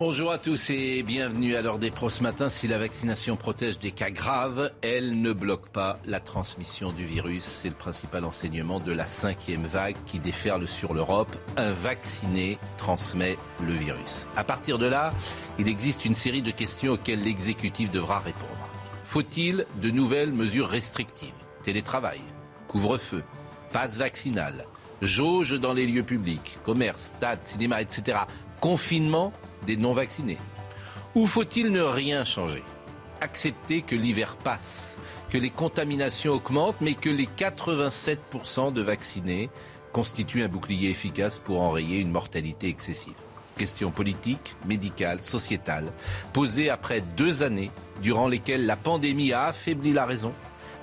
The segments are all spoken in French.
Bonjour à tous et bienvenue à l'heure des pros ce matin. Si la vaccination protège des cas graves, elle ne bloque pas la transmission du virus. C'est le principal enseignement de la cinquième vague qui déferle sur l'Europe. Un vacciné transmet le virus. À partir de là, il existe une série de questions auxquelles l'exécutif devra répondre. Faut-il de nouvelles mesures restrictives? Télétravail, couvre-feu, passe vaccinal, jauge dans les lieux publics, commerce, stade, cinéma, etc. Confinement des non-vaccinés. Ou faut-il ne rien changer? Accepter que l'hiver passe, que les contaminations augmentent, mais que les 87% de vaccinés constituent un bouclier efficace pour enrayer une mortalité excessive? Question politique, médicale, sociétale, posée après deux années durant lesquelles la pandémie a affaibli la raison,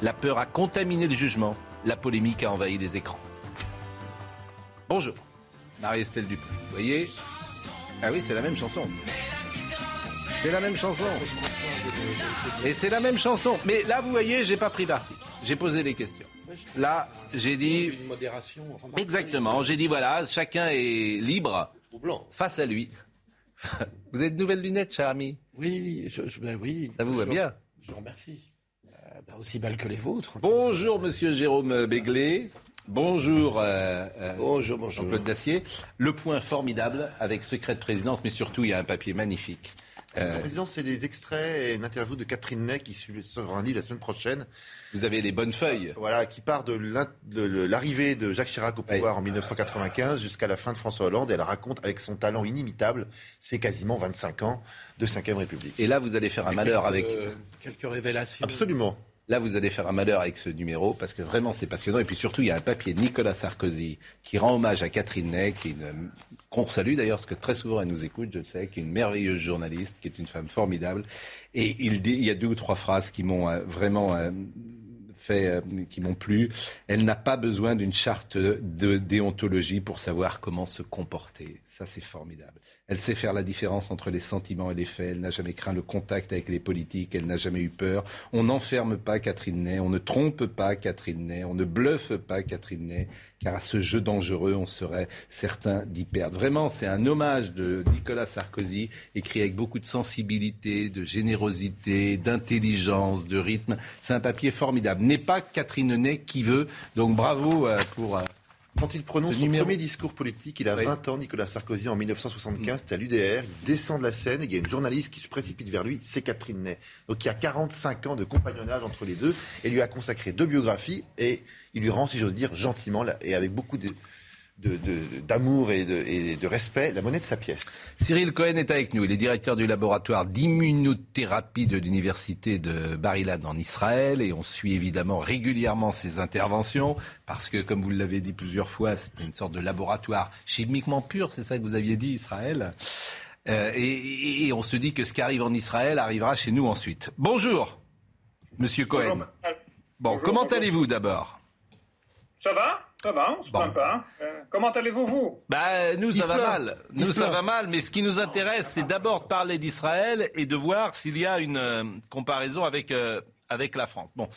la peur a contaminé le jugement, la polémique a envahi les écrans. Bonjour, Marie-Estelle Dupont. Vous voyez Ah oui, c'est la même chanson. C'est la même chanson. Et c'est la même chanson. Mais là, vous voyez, j'ai pas pris parti. J'ai posé des questions. Là, j'ai dit. Une modération. Exactement. J'ai dit voilà, chacun est libre face à lui. Vous avez de nouvelles lunettes, cher ami Oui, je, je- ben oui. Ça vous va bien Je vous remercie. Euh, ben, aussi belle que les vôtres. Bonjour, monsieur Jérôme Béglé. Bonjour, euh, euh, Bonjour, bonjour. Jean-Claude Dacier. Le point formidable avec secret de présidence, mais surtout, il y a un papier magnifique. Euh, La présidence, c'est des extraits et une interview de Catherine Ney qui sera un livre la semaine prochaine. vous avez les bonnes feuilles. Voilà, qui part de l'arrivée de Jacques Chirac au pouvoir en 1995 jusqu'à la fin de François Hollande. Et elle raconte avec son talent inimitable, c'est quasiment 25 ans de 5ème République. Et là, vous allez faire un malheur avec. Quelques, euh, quelques révélations. Absolument. Là, vous allez faire un malheur avec ce numéro parce que vraiment, c'est passionnant. Et puis surtout, il y a un papier de Nicolas Sarkozy qui rend hommage à Catherine Ney, qui qu'on salue d'ailleurs, parce que très souvent elle nous écoute, je le sais, qui est une merveilleuse journaliste, qui est une femme formidable. Et il y a deux ou trois phrases qui m'ont euh, vraiment euh, fait, euh, qui m'ont plu. Elle n'a pas besoin d'une charte de déontologie pour savoir comment se comporter. Ça, c'est formidable. Elle sait faire la différence entre les sentiments et les faits. Elle n'a jamais craint le contact avec les politiques. Elle n'a jamais eu peur. On n'enferme pas Catherine Ney. On ne trompe pas Catherine Ney. On ne bluffe pas Catherine Ney. Car à ce jeu dangereux, on serait certain d'y perdre. Vraiment, c'est un hommage de Nicolas Sarkozy, écrit avec beaucoup de sensibilité, de générosité, d'intelligence, de rythme. C'est un papier formidable. N'est pas Catherine Ney qui veut. Donc bravo euh, pour. Quand il prononce Ce son numéro- premier discours politique, il a Oui. 20 ans, Nicolas Sarkozy, en 1975, c'était à l'UDR, il descend de la scène, et il y a une journaliste qui se précipite vers lui, c'est Catherine Ney. Donc il y a 45 ans de compagnonnage entre les deux, et lui a consacré deux biographies, et il lui rend, si j'ose dire, gentiment, et avec beaucoup de- d'amour et, de, et de respect, la monnaie de sa pièce. Cyril Cohen est avec nous. Il est directeur du laboratoire d'immunothérapie de l'université de Bar-Ilan en Israël et on suit évidemment régulièrement ses interventions parce que, comme vous l'avez dit plusieurs fois, c'était une sorte de laboratoire chimiquement pur, c'est ça que vous aviez dit, Israël. Euh, et, on se dit que ce qui arrive en Israël arrivera chez nous ensuite. Bonjour, Monsieur Cohen. Bonjour, Bon, bonjour, comment allez-vous d'abord? Ça va? Ça va, on se Bon. plaint pas. Euh, comment allez-vous, vous? Bah, nous, Il ça va mal. Il Nous, ça va mal. Mais ce qui nous intéresse, c'est d'abord de parler d'Israël et de voir s'il y a une euh, comparaison avec, euh, avec la France. Bon.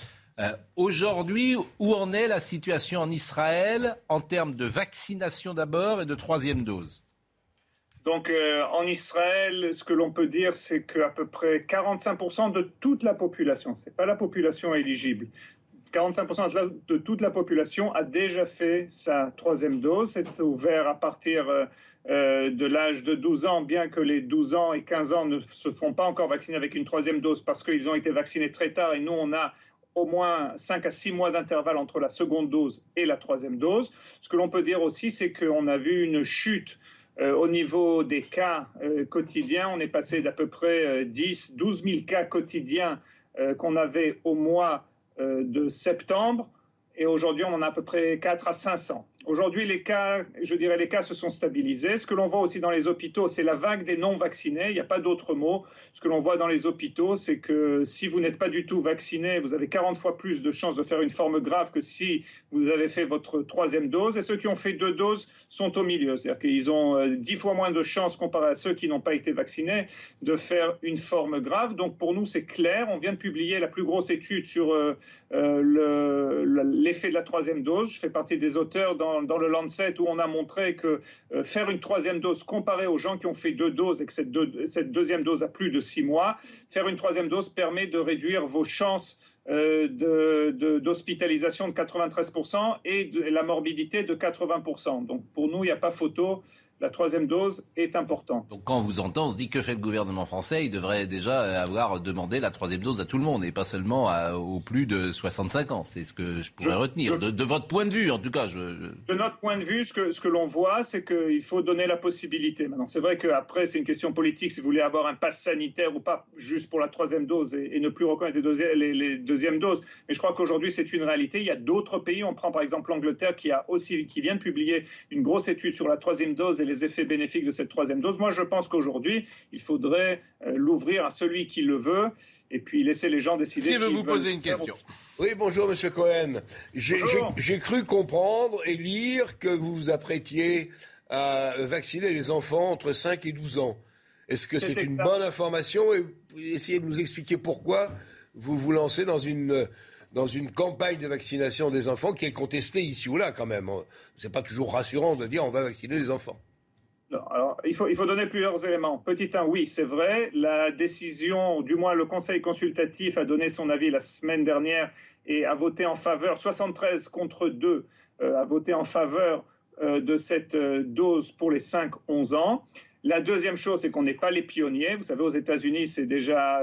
Euh, Aujourd'hui, où en est la situation en Israël en termes de vaccination d'abord et de troisième dose? Donc, euh, en Israël, ce que l'on peut dire, c'est qu'à peu près 45% de toute la population, c'est pas la population éligible, 45% de, toute la population a déjà fait sa troisième dose. C'est ouvert à partir euh, euh, de l'âge de 12 ans, bien que les 12 ans et 15 ans ne se font pas encore vacciner avec une troisième dose parce qu'ils ont été vaccinés très tard et nous, on a au moins 5 à 6 mois d'intervalle entre la seconde dose et la troisième dose. Ce que l'on peut dire aussi, c'est qu'on a vu une chute euh, au niveau des cas quotidiens. On est passé d'à peu près euh, 10, 12 000 cas quotidiens qu'on avait au mois de septembre. Et aujourd'hui, on en a à peu près 4 à 500. Aujourd'hui, les cas, je dirais, les cas se sont stabilisés. Ce que l'on voit aussi dans les hôpitaux, c'est la vague des non-vaccinés. Il n'y a pas d'autre mot. Ce que l'on voit dans les hôpitaux, c'est que si vous n'êtes pas du tout vacciné, vous avez 40 fois plus de chances de faire une forme grave que si vous avez fait votre troisième dose. Et ceux qui ont fait deux doses sont au milieu. C'est-à-dire qu'ils ont 10 euh, fois moins de chances comparé à ceux qui n'ont pas été vaccinés de faire une forme grave. Donc pour nous, c'est clair. On vient de publier la plus grosse étude sur euh, euh, l'effet de la troisième dose. Je fais partie des auteurs dans dans, le Lancet où on a montré que euh, faire une troisième dose comparée aux gens qui ont fait deux doses et que cette, deuxième dose a plus de six mois, faire une troisième dose permet de réduire vos chances euh, d'hospitalisation de, de, 93% et de la morbidité de 80%. Donc pour nous, il n'y a pas photo la troisième dose est importante. Donc quand on vous entend, on se dit que fait le gouvernement français Il devrait déjà avoir demandé la troisième dose à tout le monde et pas seulement aux plus de 65 ans. C'est ce que je pourrais retenir. de, votre point de vue, en tout cas. Je, De notre point de vue, ce que, ce que l'on voit, c'est qu'il faut donner la possibilité. Maintenant, c'est vrai qu'après, c'est une question politique si vous voulez avoir un pass sanitaire ou pas, juste pour la troisième dose et, ne plus reconnaître les, deuxièmes, les, deuxièmes doses. Mais je crois qu'aujourd'hui, c'est une réalité. Il y a d'autres pays. On prend par exemple l'Angleterre qui, a aussi, qui vient de publier une grosse étude sur la troisième dose et les effets bénéfiques de cette troisième dose. Moi, je pense qu'aujourd'hui, il faudrait euh, l'ouvrir à celui qui le veut et puis laisser les gens décider. Si je veux vous poser une question. Oui, bonjour Monsieur Cohen. J'ai cru comprendre et lire que vous vous apprêtiez à vacciner les enfants entre 5 et 12 ans. Est-ce que c'est une bonne information et essayez de nous expliquer pourquoi vous vous lancez dans une dans une campagne de vaccination des enfants qui est contestée ici ou là quand même. C'est pas toujours rassurant de dire on va vacciner les enfants. Alors, il faut, donner plusieurs éléments. Petit 1, oui, c'est vrai. La décision, du moins le Conseil consultatif a donné son avis la semaine dernière et a voté en faveur, 73 contre 2, euh, a voté en faveur euh, de cette euh, dose pour les 5-11 ans. La deuxième chose, c'est qu'on n'est pas les pionniers. Vous savez, aux États-Unis, c'est déjà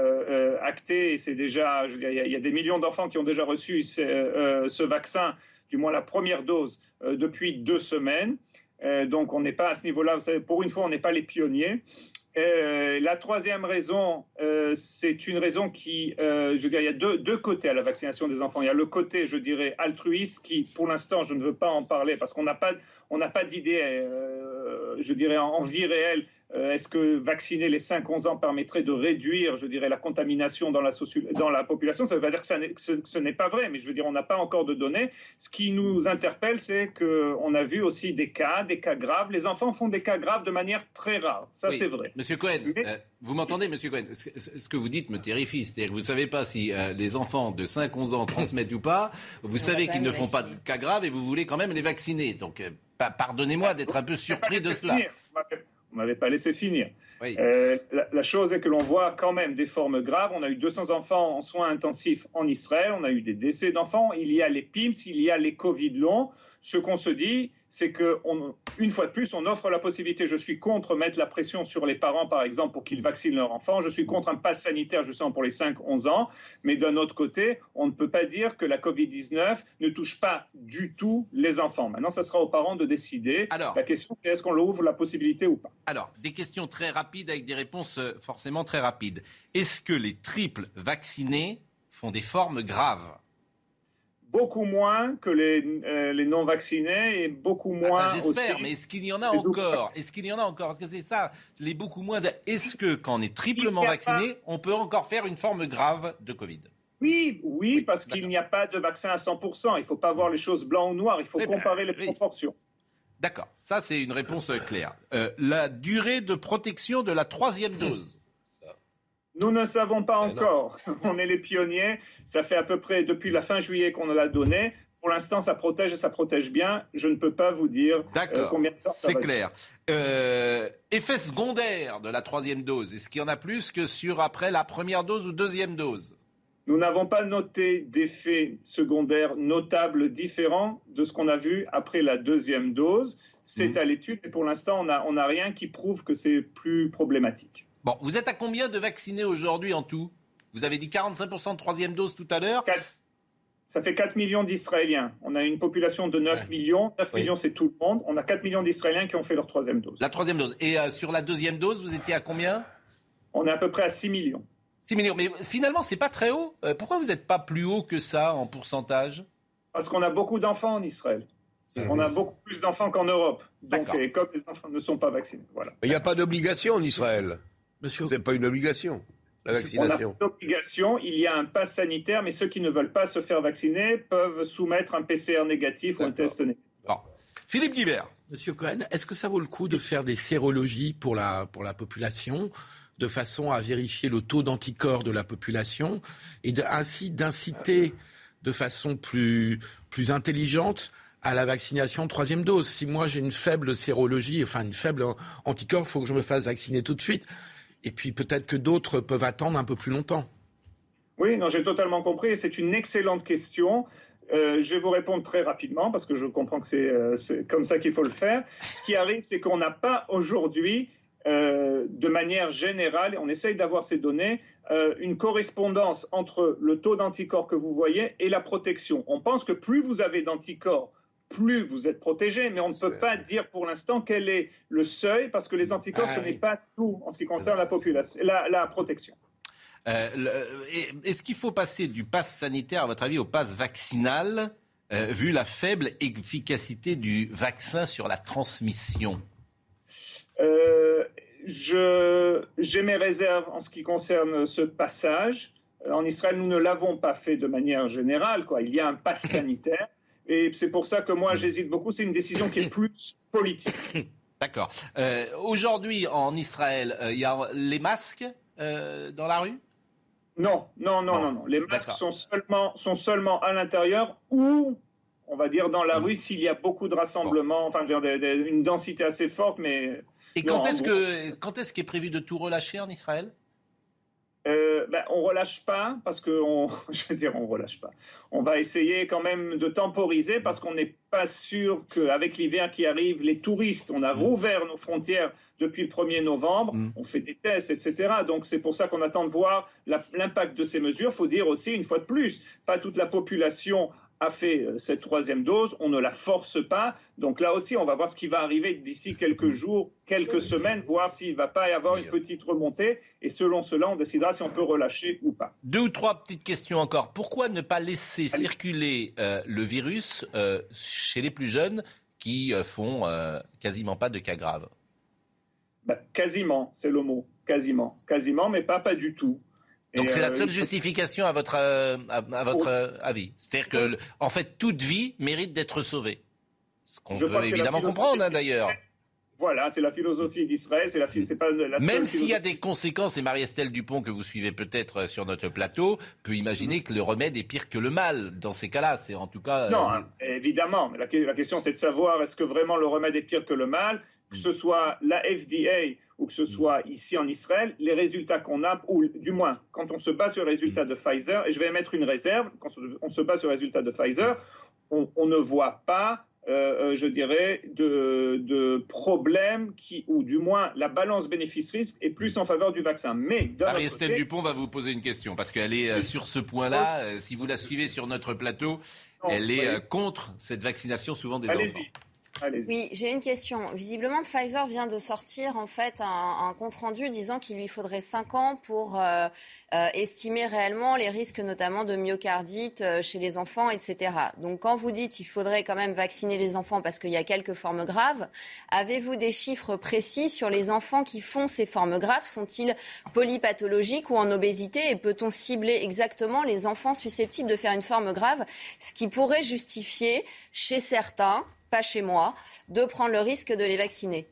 acté c'est déjà, il y, a des millions d'enfants qui ont déjà reçu ce, vaccin, du moins la première dose, depuis deux semaines. Euh, donc on n'est pas à ce niveau-là. Pour une fois, on n'est pas les pionniers. Euh, la troisième raison, euh, c'est une raison qui, je veux dire, il y a deux, côtés à la vaccination des enfants. Il y a le côté, je dirais, altruiste qui, pour l'instant, je ne veux pas en parler parce qu'on n'a pas, pas d'idée, je dirais, en vie réelle est-ce que vacciner les 5-11 ans permettrait de réduire, je dirais, la contamination dans la, dans la population? Ça ne veut pas dire que, ce, n'est pas vrai, mais je veux dire, on n'a pas encore de données. Ce qui nous interpelle, c'est qu'on a vu aussi des cas, des cas graves. Les enfants font des cas graves de manière très rare. Ça, c'est vrai. Monsieur Cohen, euh, vous m'entendez, Monsieur Cohen? Ce que vous dites me terrifie. C'est-à-dire que vous ne savez pas si euh, les enfants de 5-11 ans transmettent ou pas. Vous savez qu'ils ne font pas de cas graves et vous voulez quand même les vacciner. Donc, pardonnez-moi d'être un peu surpris de cela. Vous m'avez pas laissé finir. Euh, la, chose est que l'on voit quand même des formes graves. On a eu 200 enfants en soins intensifs en Israël. On a eu des décès d'enfants. Il y a les PIMS, il y a les Covid longs. Ce qu'on se dit, c'est qu'une fois de plus, on offre la possibilité. Je suis contre mettre la pression sur les parents, par exemple, pour qu'ils vaccinent leurs enfants. Je suis contre un pass sanitaire, justement, pour les 5-11 ans. Mais d'un autre côté, on ne peut pas dire que la Covid-19 ne touche pas du tout les enfants. Maintenant, ça sera aux parents de décider. Alors, la question, c'est est-ce qu'on leur ouvre la possibilité ou pas? Alors, des questions très rapides avec des réponses euh, forcément très rapides. Est-ce que les triples vaccinés font des formes graves? Beaucoup moins que les, euh, les non-vaccinés et beaucoup ah, moins. j'espère, mais est-ce qu'il y en a encore Est-ce qu'il y en a encore Parce que c'est ça, les beaucoup moins. De... Est-ce que quand on est triplement vacciné, on peut encore faire une forme grave de Covid? Oui, oui, parce qu'il n'y a pas de vaccin à 100%. Il ne faut pas voir les choses blanc ou noir. Il faut comparer les proportions. D'accord, ça c'est une réponse claire. Euh, la durée de protection de la troisième dose nous ne savons pas encore. On est les pionniers. Ça fait à peu près depuis la fin juillet qu'on l'a donné. Pour l'instant, ça protège et ça protège bien. Je ne peux pas vous dire euh, combien de temps C'est clair. Euh, effet secondaire de la troisième dose. Est-ce qu'il y en a plus que sur après la première dose ou deuxième dose? Nous n'avons pas noté d'effets secondaires notables différents de ce qu'on a vu après la deuxième dose. C'est mmh. à l'étude et pour l'instant, on n'a on rien qui prouve que c'est plus problématique. Bon, vous êtes à combien de vaccinés aujourd'hui en tout? Vous avez dit 45% de troisième dose tout à l'heure. Ça fait 4 millions d'Israéliens. On a une population de 9 millions. 9 millions, c'est tout le monde. On a 4 millions d'Israéliens qui ont fait leur troisième dose. La troisième dose. Et euh, sur la deuxième dose, vous étiez à combien? On est à peu près à 6 millions. 6 millions. Mais finalement, c'est pas très haut. Euh, pourquoi vous n'êtes pas plus haut que ça en pourcentage? Parce qu'on a beaucoup d'enfants en Israël. On a beaucoup plus d'enfants qu'en Europe. Donc, et comme les enfants ne sont pas vaccinés. Voilà. Il n'y a pas d'obligation en Israël. Monsieur... C'est pas une obligation. La vaccination. On a obligation, il y a un pass sanitaire, mais ceux qui ne veulent pas se faire vacciner peuvent soumettre un PCR négatif ou un test négatif. Philippe Guibert. Monsieur Cohen, est-ce que ça vaut le coup de faire des sérologies pour la, pour la population de façon à vérifier le taux d'anticorps de la population et ainsi d'inciter de façon plus, plus intelligente à la vaccination troisième dose? Si moi j'ai une faible sérologie, enfin une faible anticorps, il faut que je me fasse vacciner tout de suite. Et puis peut-être que d'autres peuvent attendre un peu plus longtemps. Oui, non, j'ai totalement compris. C'est une excellente question. Euh, je vais vous répondre très rapidement parce que je comprends que c'est euh, comme ça qu'il faut le faire. Ce qui arrive, c'est qu'on n'a pas aujourd'hui, euh, de manière générale, on essaye d'avoir ces données, une correspondance entre le taux d'anticorps que vous voyez et la protection. On pense que plus vous avez d'anticorps, plus vous êtes protégé, mais on ne peut pas dire pour l'instant quel est le seuil parce que les anticorps, ah ce n'est pas tout en ce qui concerne la, population, la protection. Euh, est-ce qu'il faut passer du pass sanitaire, à votre avis, au pass vaccinal, euh, vu la faible efficacité du vaccin sur la transmission? Euh, J'ai mes réserves en ce qui concerne ce passage. En Israël, nous ne l'avons pas fait de manière générale. Quoi. Il y a un pass sanitaire. Et c'est pour ça que moi, j'hésite beaucoup. C'est une décision qui est plus politique. D'accord. Aujourd'hui, en Israël, il y a les masques dans la rue? Non, non, non, non, non. Les masques sont seulement, sont seulement à l'intérieur ou, on va dire, dans la hmm. rue s'il y a beaucoup de rassemblements, enfin, une densité assez forte, mais. Et quand est-ce qu'est prévu de tout relâcher en Israël? Euh, ben, on relâche pas parce que on, je veux dire on relâche pas. On va essayer quand même de temporiser parce qu'on n'est pas sûr qu'avec l'hiver qui arrive, les touristes, on a mm. rouvert nos frontières depuis le 1er novembre, mm. on fait des tests, etc. Donc c'est pour ça qu'on attend de voir l'impact de ces mesures. Il faut dire aussi une fois de plus, pas toute la population a fait euh, cette troisième dose, on ne la force pas. Donc là aussi, on va voir ce qui va arriver d'ici quelques jours, quelques semaines, voir s'il ne va pas y avoir une petite remontée. Et selon cela, on décidera si on peut relâcher ou pas. Deux ou trois petites questions encore. Pourquoi ne pas laisser circuler euh, le virus euh, chez les plus jeunes qui font quasiment pas de cas graves? Ben, Quasiment, c'est le mot. Quasiment. Quasiment, mais pas, pas du tout. Donc c'est la euh, seule justification à votre, euh, à, votre euh, avis. C'est-à-dire que, en fait, toute vie mérite d'être sauvée. Ce qu'on peut évidemment comprendre, hein, d'ailleurs. Voilà, c'est la philosophie d'Israël, c'est la, pas la Même s'il y a des conséquences, et Marie-Estelle Dupont, que vous suivez peut-être sur notre plateau, peut imaginer mm. que le remède est pire que le mal. Dans ces cas-là, c'est en tout cas. Non, évidemment. Mais la, la question, c'est de savoir est-ce que vraiment le remède est pire que le mal? Que ce soit la FDA ou que ce soit ici en Israël, les résultats qu'on a, ou du moins quand on se base sur les résultats de Pfizer, et je vais mettre une réserve, quand on se base sur les résultats de Pfizer, on, ne voit pas, euh, euh, je dirais, de, de problème qui, ou du moins la balance bénéfice-risque est plus en faveur du vaccin. Mais Marie-Estelle Dupont va vous poser une question parce qu'elle est euh, sur ce point-là. si vous la suivez sur notre plateau, elle est contre cette vaccination souvent des enfants. Oui, j'ai une question. Visiblement, Pfizer vient de sortir en fait un, compte rendu disant qu'il lui faudrait 5 ans pour euh, euh, estimer réellement les risques, notamment de myocardite euh, chez les enfants, etc. Donc, quand vous dites qu'il faudrait quand même vacciner les enfants parce qu'il y a quelques formes graves, avez-vous des chiffres précis sur les enfants qui font ces formes graves? Sont-ils polypathologiques ou en obésité? Et peut-on cibler exactement les enfants susceptibles de faire une forme grave, ce qui pourrait justifier chez certains pas chez moi, de prendre le risque de les vacciner.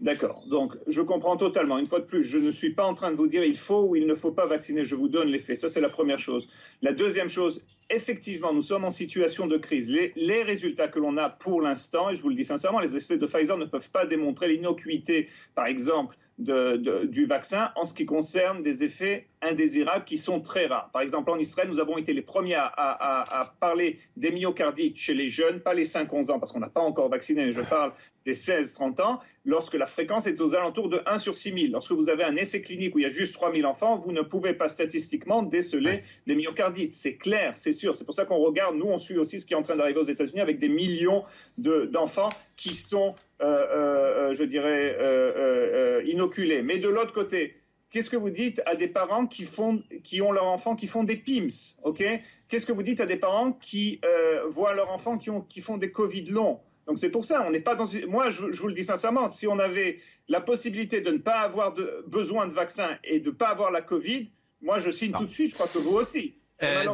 D'accord. Donc, je comprends totalement. Une fois de plus, je ne suis pas en train de vous dire il faut ou il ne faut pas vacciner. Je vous donne les faits. Ça, c'est la première chose. La deuxième chose, effectivement, nous sommes en situation de crise. Les, les résultats que l'on a pour l'instant, et je vous le dis sincèrement, les essais de Pfizer ne peuvent pas démontrer l'innocuité, par exemple, du vaccin en ce qui concerne des effets indésirables qui sont très rares. Par exemple, en Israël, nous avons été les premiers à, à parler des myocardites chez les jeunes, pas les 5-11 ans, parce qu'on n'a pas encore vacciné, je parle des 16-30 ans, lorsque la fréquence est aux alentours de 1 sur 6 000. Lorsque vous avez un essai clinique où il y a juste 3 000 enfants, vous ne pouvez pas statistiquement déceler des myocardites. C'est clair, c'est sûr. C'est pour ça qu'on regarde, nous, on suit aussi ce qui est en train d'arriver aux États-Unis avec des millions d'enfants qui sont, euh, euh, je dirais, euh, inoculés. Mais de l'autre côté, qu'est-ce que vous dites à des parents qui, font, qui ont leurs enfants qui font des PIMS, ok? Qu'est-ce que vous dites à des parents qui euh, voient leurs enfants qui, ont, qui font des Covid longs? Donc c'est pour ça, on n'est pas dans une... Moi, je, vous le dis sincèrement, si on avait la possibilité de ne pas avoir de, besoin de vaccin et de ne pas avoir la Covid, moi, je signe tout de suite, je crois que vous aussi. Euh,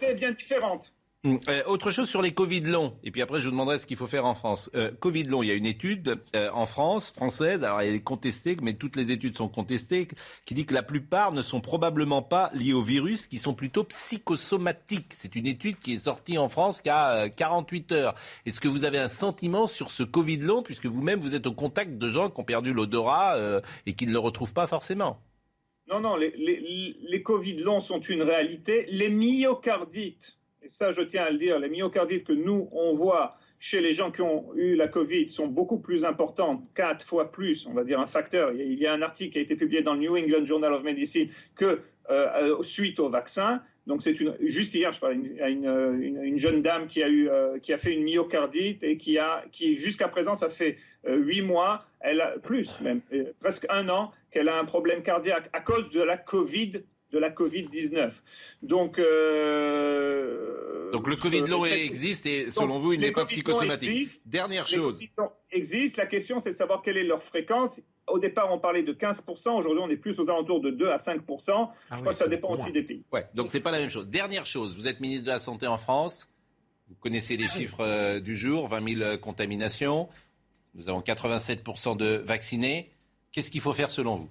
est bien différente. Hum, euh, autre chose sur les Covid longs, et puis après je vous demanderai ce qu'il faut faire en France. Euh, Covid long, il y a une étude euh, en France, française, alors elle est contestée, mais toutes les études sont contestées, qui dit que la plupart ne sont probablement pas liés au virus, qui sont plutôt psychosomatiques. C'est une étude qui est sortie en France a 48 heures. Est-ce que vous avez un sentiment sur ce Covid long, puisque vous-même vous êtes au contact de gens qui ont perdu l'odorat et qui ne le retrouvent pas forcément? Non, non, les, les, les Covid longs sont une réalité. Les myocardites et ça je tiens à le dire, les myocardites que nous, on voit chez les gens qui ont eu la Covid sont beaucoup plus importantes, quatre fois plus, on va dire un facteur. Il y a un article qui a été publié dans le New England Journal of Medicine que euh, suite au vaccin. Donc c'est une juste hier, je parlais à une, une, jeune dame qui a eu euh, qui a fait une myocardite et qui a qui jusqu'à présent ça fait euh, huit mois, elle a plus même presque un an qu'elle a un problème cardiaque à cause de la Covid de la Covid-19. Donc, euh, Donc le Covid long existe et selon vous, il n'est pas psychosomatique. Dernière chose. existe. La question, c'est de savoir quelle est leur fréquence. Au départ, on parlait de 15%. Aujourd'hui, on est plus aux alentours de 2 à 5%. Ah Je crois que ça dépend aussi des pays. Ouais, donc c'est pas la même chose. Dernière chose. Vous êtes ministre de la Santé en France. Vous connaissez les chiffres euh, du jour 20 000 contaminations. Nous avons 87% de vaccinés. Qu'est-ce qu'il faut faire selon vous?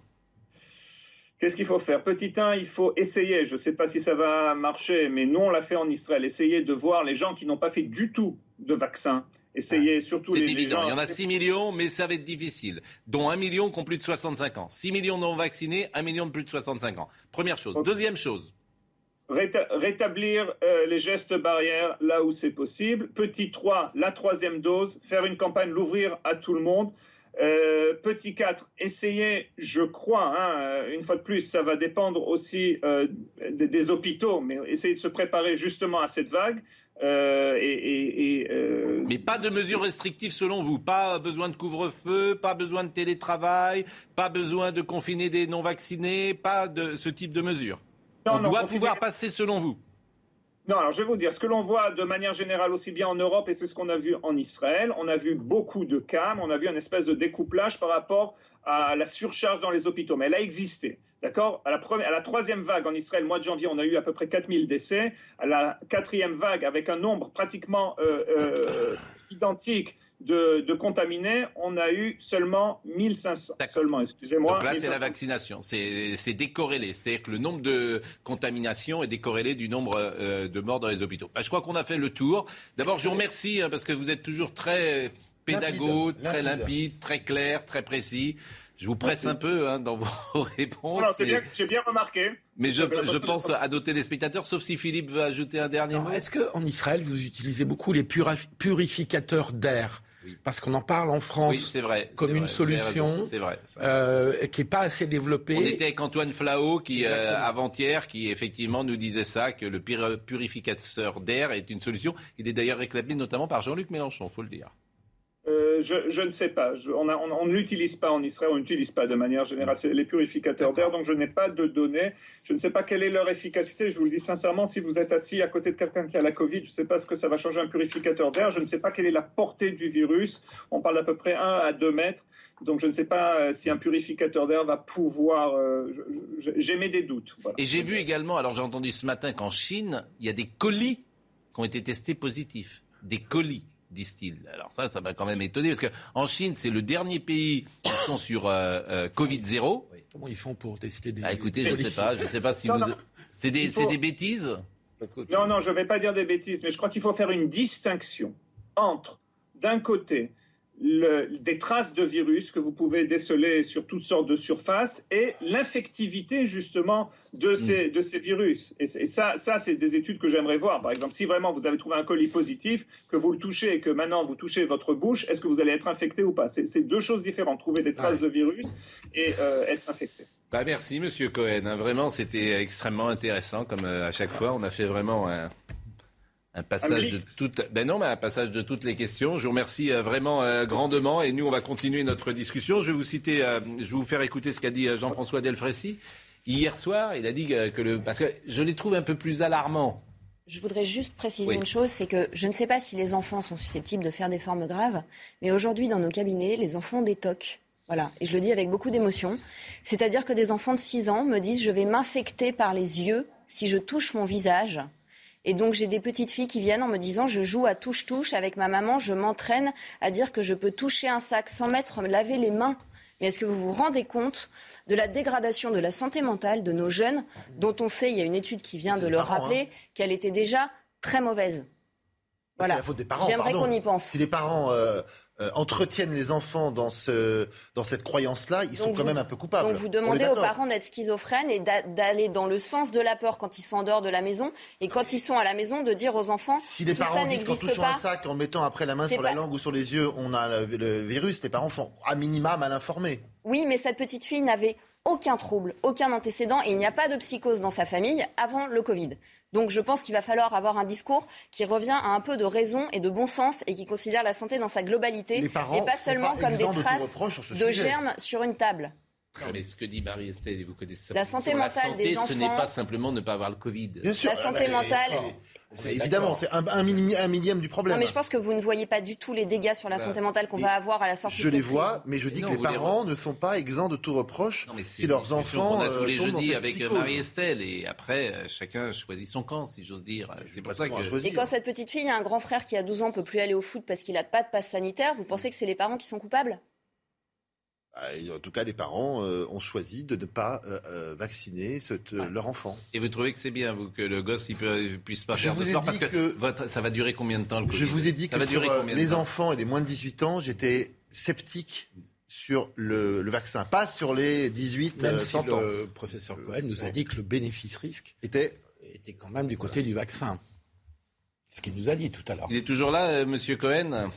Qu'est-ce qu'il faut faire? Petit 1, il faut essayer. Je ne sais pas si ça va marcher, mais nous, on l'a fait en Israël. Essayer de voir les gens qui n'ont pas fait du tout de vaccin. Essayer surtout les, évident. Il y en a 6 millions, mais ça va être difficile. Dont 1 million qui ont plus de 65 ans. 6 millions non vaccinés, 1 million de plus de 65 ans. Première chose. Deuxième chose. rétablir euh, les gestes barrières là où c'est possible. Petit 3, la troisième dose. Faire une campagne, l'ouvrir à tout le monde. Euh, petit 4, essayez, je crois, hein, euh, une fois de plus, ça va dépendre aussi euh, des, hôpitaux, mais essayez de se préparer justement à cette vague. Et, mais pas de mesures restrictives selon vous, pas besoin de couvre-feu, pas besoin de télétravail, pas besoin de confiner des non-vaccinés, pas de ce type de mesures. On doit pouvoir passer selon vous. Non, alors je vais vous dire, ce que l'on voit de manière générale aussi bien en Europe, et c'est ce qu'on a vu en Israël, on a vu beaucoup de cas, mais on a vu un espèce de découplage par rapport à la surcharge dans les hôpitaux. Mais elle a existé. D'accord? À, la à la troisième vague en Israël, mois de janvier, on a eu à peu près 4000 décès. À la quatrième vague, avec un nombre pratiquement euh, euh, identique de, contaminés, on a eu seulement 1500. Seulement, excusez-moi. Donc là, c'est la vaccination. C'est décorrélé. C'est-à-dire que le nombre de contaminations est décorrélé du nombre euh, de morts dans les hôpitaux. Bah, je crois qu'on a fait le tour. D'abord, je vous remercie hein, parce que vous êtes toujours très pédago, très limpide, très clair, très précis. Je vous presse un peu hein, dans vos réponses. J'ai bien, remarqué. Mais je, je pense à nos téléspectateurs, sauf si Philippe veut ajouter un dernier mot. Est-ce qu'en Israël, vous utilisez beaucoup les purificateurs d'air? Parce qu'on en parle en France comme une solution euh, qui n'est pas assez développée. On était avec Antoine Flao qui euh, avant-hier qui effectivement nous disait ça que le purificateur d'air est une solution. Il est d'ailleurs réclamé notamment par Jean-Luc Mélenchon, faut le dire. Je, ne sais pas. on, ne l'utilise pas en Israël, on n'utilise pas de manière générale les purificateurs d'air, donc je n'ai pas de données. Je ne sais pas quelle est leur efficacité. Je vous le dis sincèrement, si vous êtes assis à côté de quelqu'un qui a la Covid, je ne sais pas ce que ça va changer un purificateur d'air. Je ne sais pas quelle est la portée du virus. On parle d'à peu près 1 à 2 mètres. Donc je ne sais pas euh, si un purificateur d'air va pouvoir. Euh, J'émets des doutes. Et j'ai vu également, alors j'ai entendu ce matin qu'en Chine, il y a des colis qui ont été testés positifs. Des colis disent-ils. Alors ça, ça m'a quand même étonné, parce qu'en Chine, c'est le dernier pays qui sont sur euh, euh, Covid-0. Comment ils font pour tester des... Ah, écoutez, je ne sais pas, je sais pas si vous... C'est des, des bêtises? Non, non, je ne vais pas dire des bêtises, mais je crois qu'il faut faire une distinction entre, d'un côté, des traces de virus que vous pouvez déceler sur toutes sortes de surfaces et l'infectivité justement de mm. ces, de ces virus. Et, ça, ça c'est des études que j'aimerais voir. Par exemple, si vraiment vous avez trouvé un colis positif, que vous le touchez et que maintenant vous touchez votre bouche, est-ce que vous allez être infecté ou pas? C'est deux choses différentes, trouver des traces de virus et euh, être infecté. Bah merci Monsieur Cohen, hein. vraiment c'était extrêmement intéressant comme euh, à chaque fois. On a fait vraiment un, un passage de toutes, ben non, mais un passage de toutes les questions. Je vous remercie euh, vraiment euh, grandement et nous on va continuer notre discussion. Je vais vous citer, euh, je vais vous faire écouter ce qu'a dit Jean-François Delfrécy hier soir. Il a dit que le, parce que je les trouve un peu plus alarmants Je voudrais juste préciser une chose, c'est que je ne sais pas si les enfants sont susceptibles de faire des formes graves, mais aujourd'hui, dans nos cabinets, les enfants tocs. Voilà, et je le dis avec beaucoup d'émotion. C'est-à-dire que des enfants de 6 ans me disent je vais m'infecter par les yeux si je touche mon visage. Et donc j'ai des petites filles qui viennent en me disant je joue à touche-touche avec ma maman, je m'entraîne à dire que je peux toucher un sac sans mettre laver les mains. Mais est-ce que vous vous rendez compte de la dégradation de la santé mentale de nos jeunes, dont on sait, il y a une étude qui vient de le rappeler, hein. qu'elle était déjà très mauvaise. Voilà. C'est la faute des parents. J'aimerais qu'on y pense. Si les parents euh, euh, entretiennent les enfants dans, ce, dans cette croyance-là, ils sont quand même un peu coupables. Donc vous demandez aux parents d'être schizophrènes et d'aller dans le sens de la peur quand ils sont en dehors de la maison et quand ils sont à la maison de dire aux enfants si les parents disent qu'en touchant un sac, en mettant après la main sur la langue ou sur les yeux, on a le, virus, les parents sont à minima mal informés. Oui, mais cette petite fille n'avait aucun trouble, aucun antécédent et il n'y a pas de psychose dans sa famille avant le Covid. Donc je pense qu'il va falloir avoir un discours qui revient à un peu de raison et de bon sens et qui considère la santé dans sa globalité et pas seulement comme des traces de, germes sur une table. mais ce que dit Marie-Estelle, et vous connaissez ça. La santé mentale des enfants. Ce n'est pas simplement ne pas avoir le Covid. Bien sûr. La santé mentale. C'est évidemment, c'est un, un, millième du problème. Non, mais je pense que vous ne voyez pas du tout les dégâts sur la santé mentale qu'on va avoir à la sortie je de les vois, mais je dis que les parents ne sont pas exempts de tout reproche si leurs enfants. On a tous les euh, jeudis avec Marie-Estelle, et après, euh, chacun choisit son camp, si j'ose dire. C'est pour ça que. Et quand cette petite fille a un grand frère qui a 12 ans peut plus aller au foot parce qu'il n'a pas de passe sanitaire, vous pensez que c'est les parents qui sont coupables? En tout cas, les parents euh, ont choisi de ne pas euh, euh, vacciner leur enfant. Et vous trouvez que c'est bien, vous, que le gosse ne puisse pas faire de sport Parce que, ça va durer combien de temps le Je vous ai dit que sur les enfants et les moins de 18 ans, j'étais sceptique sur le, vaccin, pas sur les 18 Même si Le professeur Cohen nous a dit que le bénéfice-risque était... était quand même du côté du vaccin. Ce qu'il nous a dit tout à l'heure. Il est toujours là, Monsieur Cohen?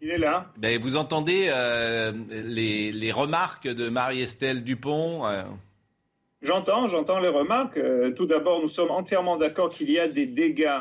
Il est là. Ben, vous entendez euh, les, remarques de Marie-Estelle Dupont euh J'entends, j'entends les remarques. Euh, tout d'abord, nous sommes entièrement d'accord qu'il y a des dégâts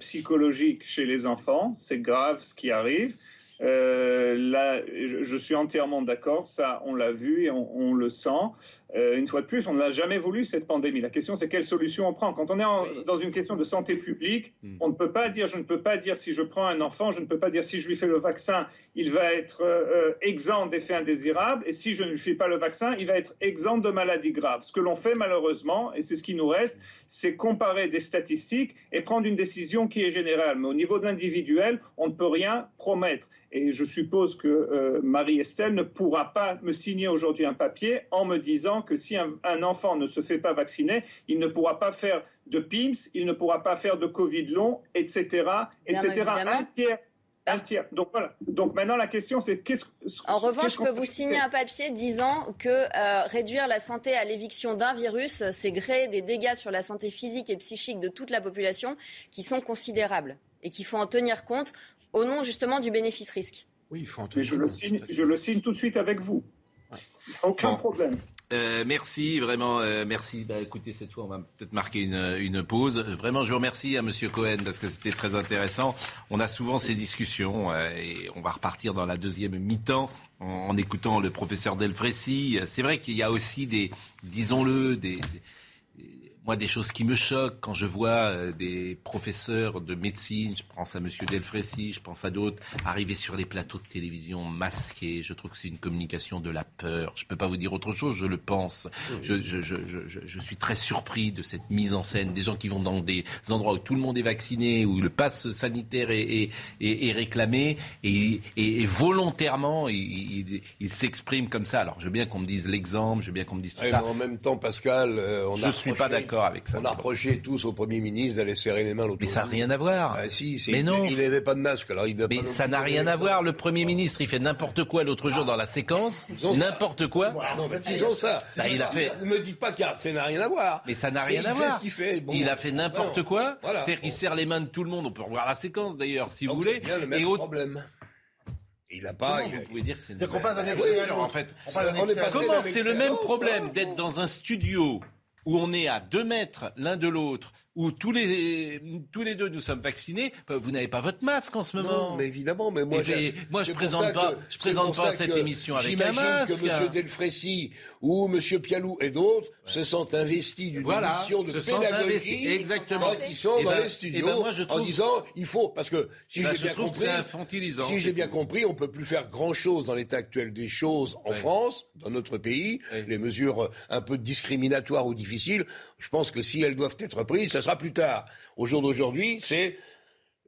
psychologiques chez les enfants. C'est grave ce qui arrive. là, je, suis entièrement d'accord. Ça, on l'a vu et on le sent. Euh, une fois de plus, on n'a jamais voulu cette pandémie. La question, c'est quelle solution on prend. Quand on est dans une question de santé publique, hmm. on ne peut pas dire, je ne peux pas dire si je prends un enfant, je ne peux pas dire si je lui fais le vaccin, il va être euh, euh, exempt d'effets indésirables, et si je ne lui fais pas le vaccin, il va être exempt de maladies graves. Ce que l'on fait malheureusement, et c'est ce qui nous reste, c'est comparer des statistiques et prendre une décision qui est générale. Mais au niveau de l'individuel, on ne peut rien promettre. Et je suppose que Marie-Estelle ne pourra pas me signer aujourd'hui un papier en me disant que si un, enfant ne se fait pas vacciner, il ne pourra pas faire de PIMS, il ne pourra pas faire de Covid long, etc. etc. Un tiers, un tiers. Donc voilà. Donc maintenant la question c'est qu'est-ce En revanche, je peux vous signer un papier disant que euh, réduire la santé à l'éviction d'un virus, c'est créer des dégâts sur la santé physique et psychique de toute la population qui sont considérables et qu'il faut en tenir compte au nom justement du bénéfice-risque. Oui, il faut en tenir compte. Je le, signe, je le signe tout de suite avec vous. Aucun problème. Euh, merci, vraiment, euh, merci. Bah, écoutez, cette fois, on va peut-être marquer une, une, pause. Vraiment, je vous remercie à Monsieur Cohen parce que c'était très intéressant. On a souvent ces discussions euh, et on va repartir dans la deuxième mi-temps en, en écoutant le professeur Delfrécy. C'est vrai qu'il y a aussi des, disons-le, des, des moi, des choses qui me choquent quand je vois euh, des professeurs de médecine, je pense à M. Delfrécy, je pense à d'autres, arriver sur les plateaux de télévision masqués. Je trouve que c'est une communication de la peur. Je ne peux pas vous dire autre chose, je le pense. Je, je, je, je, suis très surpris de cette mise en scène des gens qui vont dans des endroits où tout le monde est vacciné, où le pass sanitaire est, est, est, réclamé, et, et, volontairement, ils il, s'expriment comme ça. Alors, je veux bien qu'on me dise l'exemple, je veux bien qu'on me dise tout ça. Mais en même temps, Pascal, euh, on je ne suis pas d'accord avec ça. On a reproché tous au Premier ministre d'aller serrer les mains l'autre Mais ça n'a rien à voir. Ah, si, mais non. Il n'avait pas de masque. Alors il mais ça n'a rien à voir. Le Premier ministre, il fait n'importe quoi l'autre jour dans la séquence. N'importe quoi. Non, ils ont ça. Bah, il a fait... Ne me dites pas que ça n'a rien à voir. Mais ça n'a rien à voir. Il fait ce qu'il fait. il a fait n'importe quoi. C'est-à-dire qu'il serre les mains de tout le monde. On peut revoir la séquence d'ailleurs, si vous voulez. Bien le même problème. Il n'a pas. Vous pouvez dire que c'est. en fait. Comment c'est le même problème d'être dans un studio où on est à deux mètres l'un de l'autre, où tous les, tous les deux nous sommes vaccinés, bah, vous n'avez pas votre masque en ce moment. Non, mais évidemment, mais moi, eh ben, moi je présente pas, je présente pas cette émission avec un masque. que M. Delfrécy ou M. Pialou et d'autres se sentent investis d'une mission de pédagogie exactement. ils sont et dans ben, les studios et ben moi je trouve... en disant il faut parce que si ben, j'ai bien compris, si j'ai bien compris, on peut plus faire grand chose dans l'état actuel des choses en France, dans notre pays. Les mesures un peu discriminatoires ou difficiles, je pense que si elles doivent être prises, ça sera plus tard. Au jour d'aujourd'hui, c'est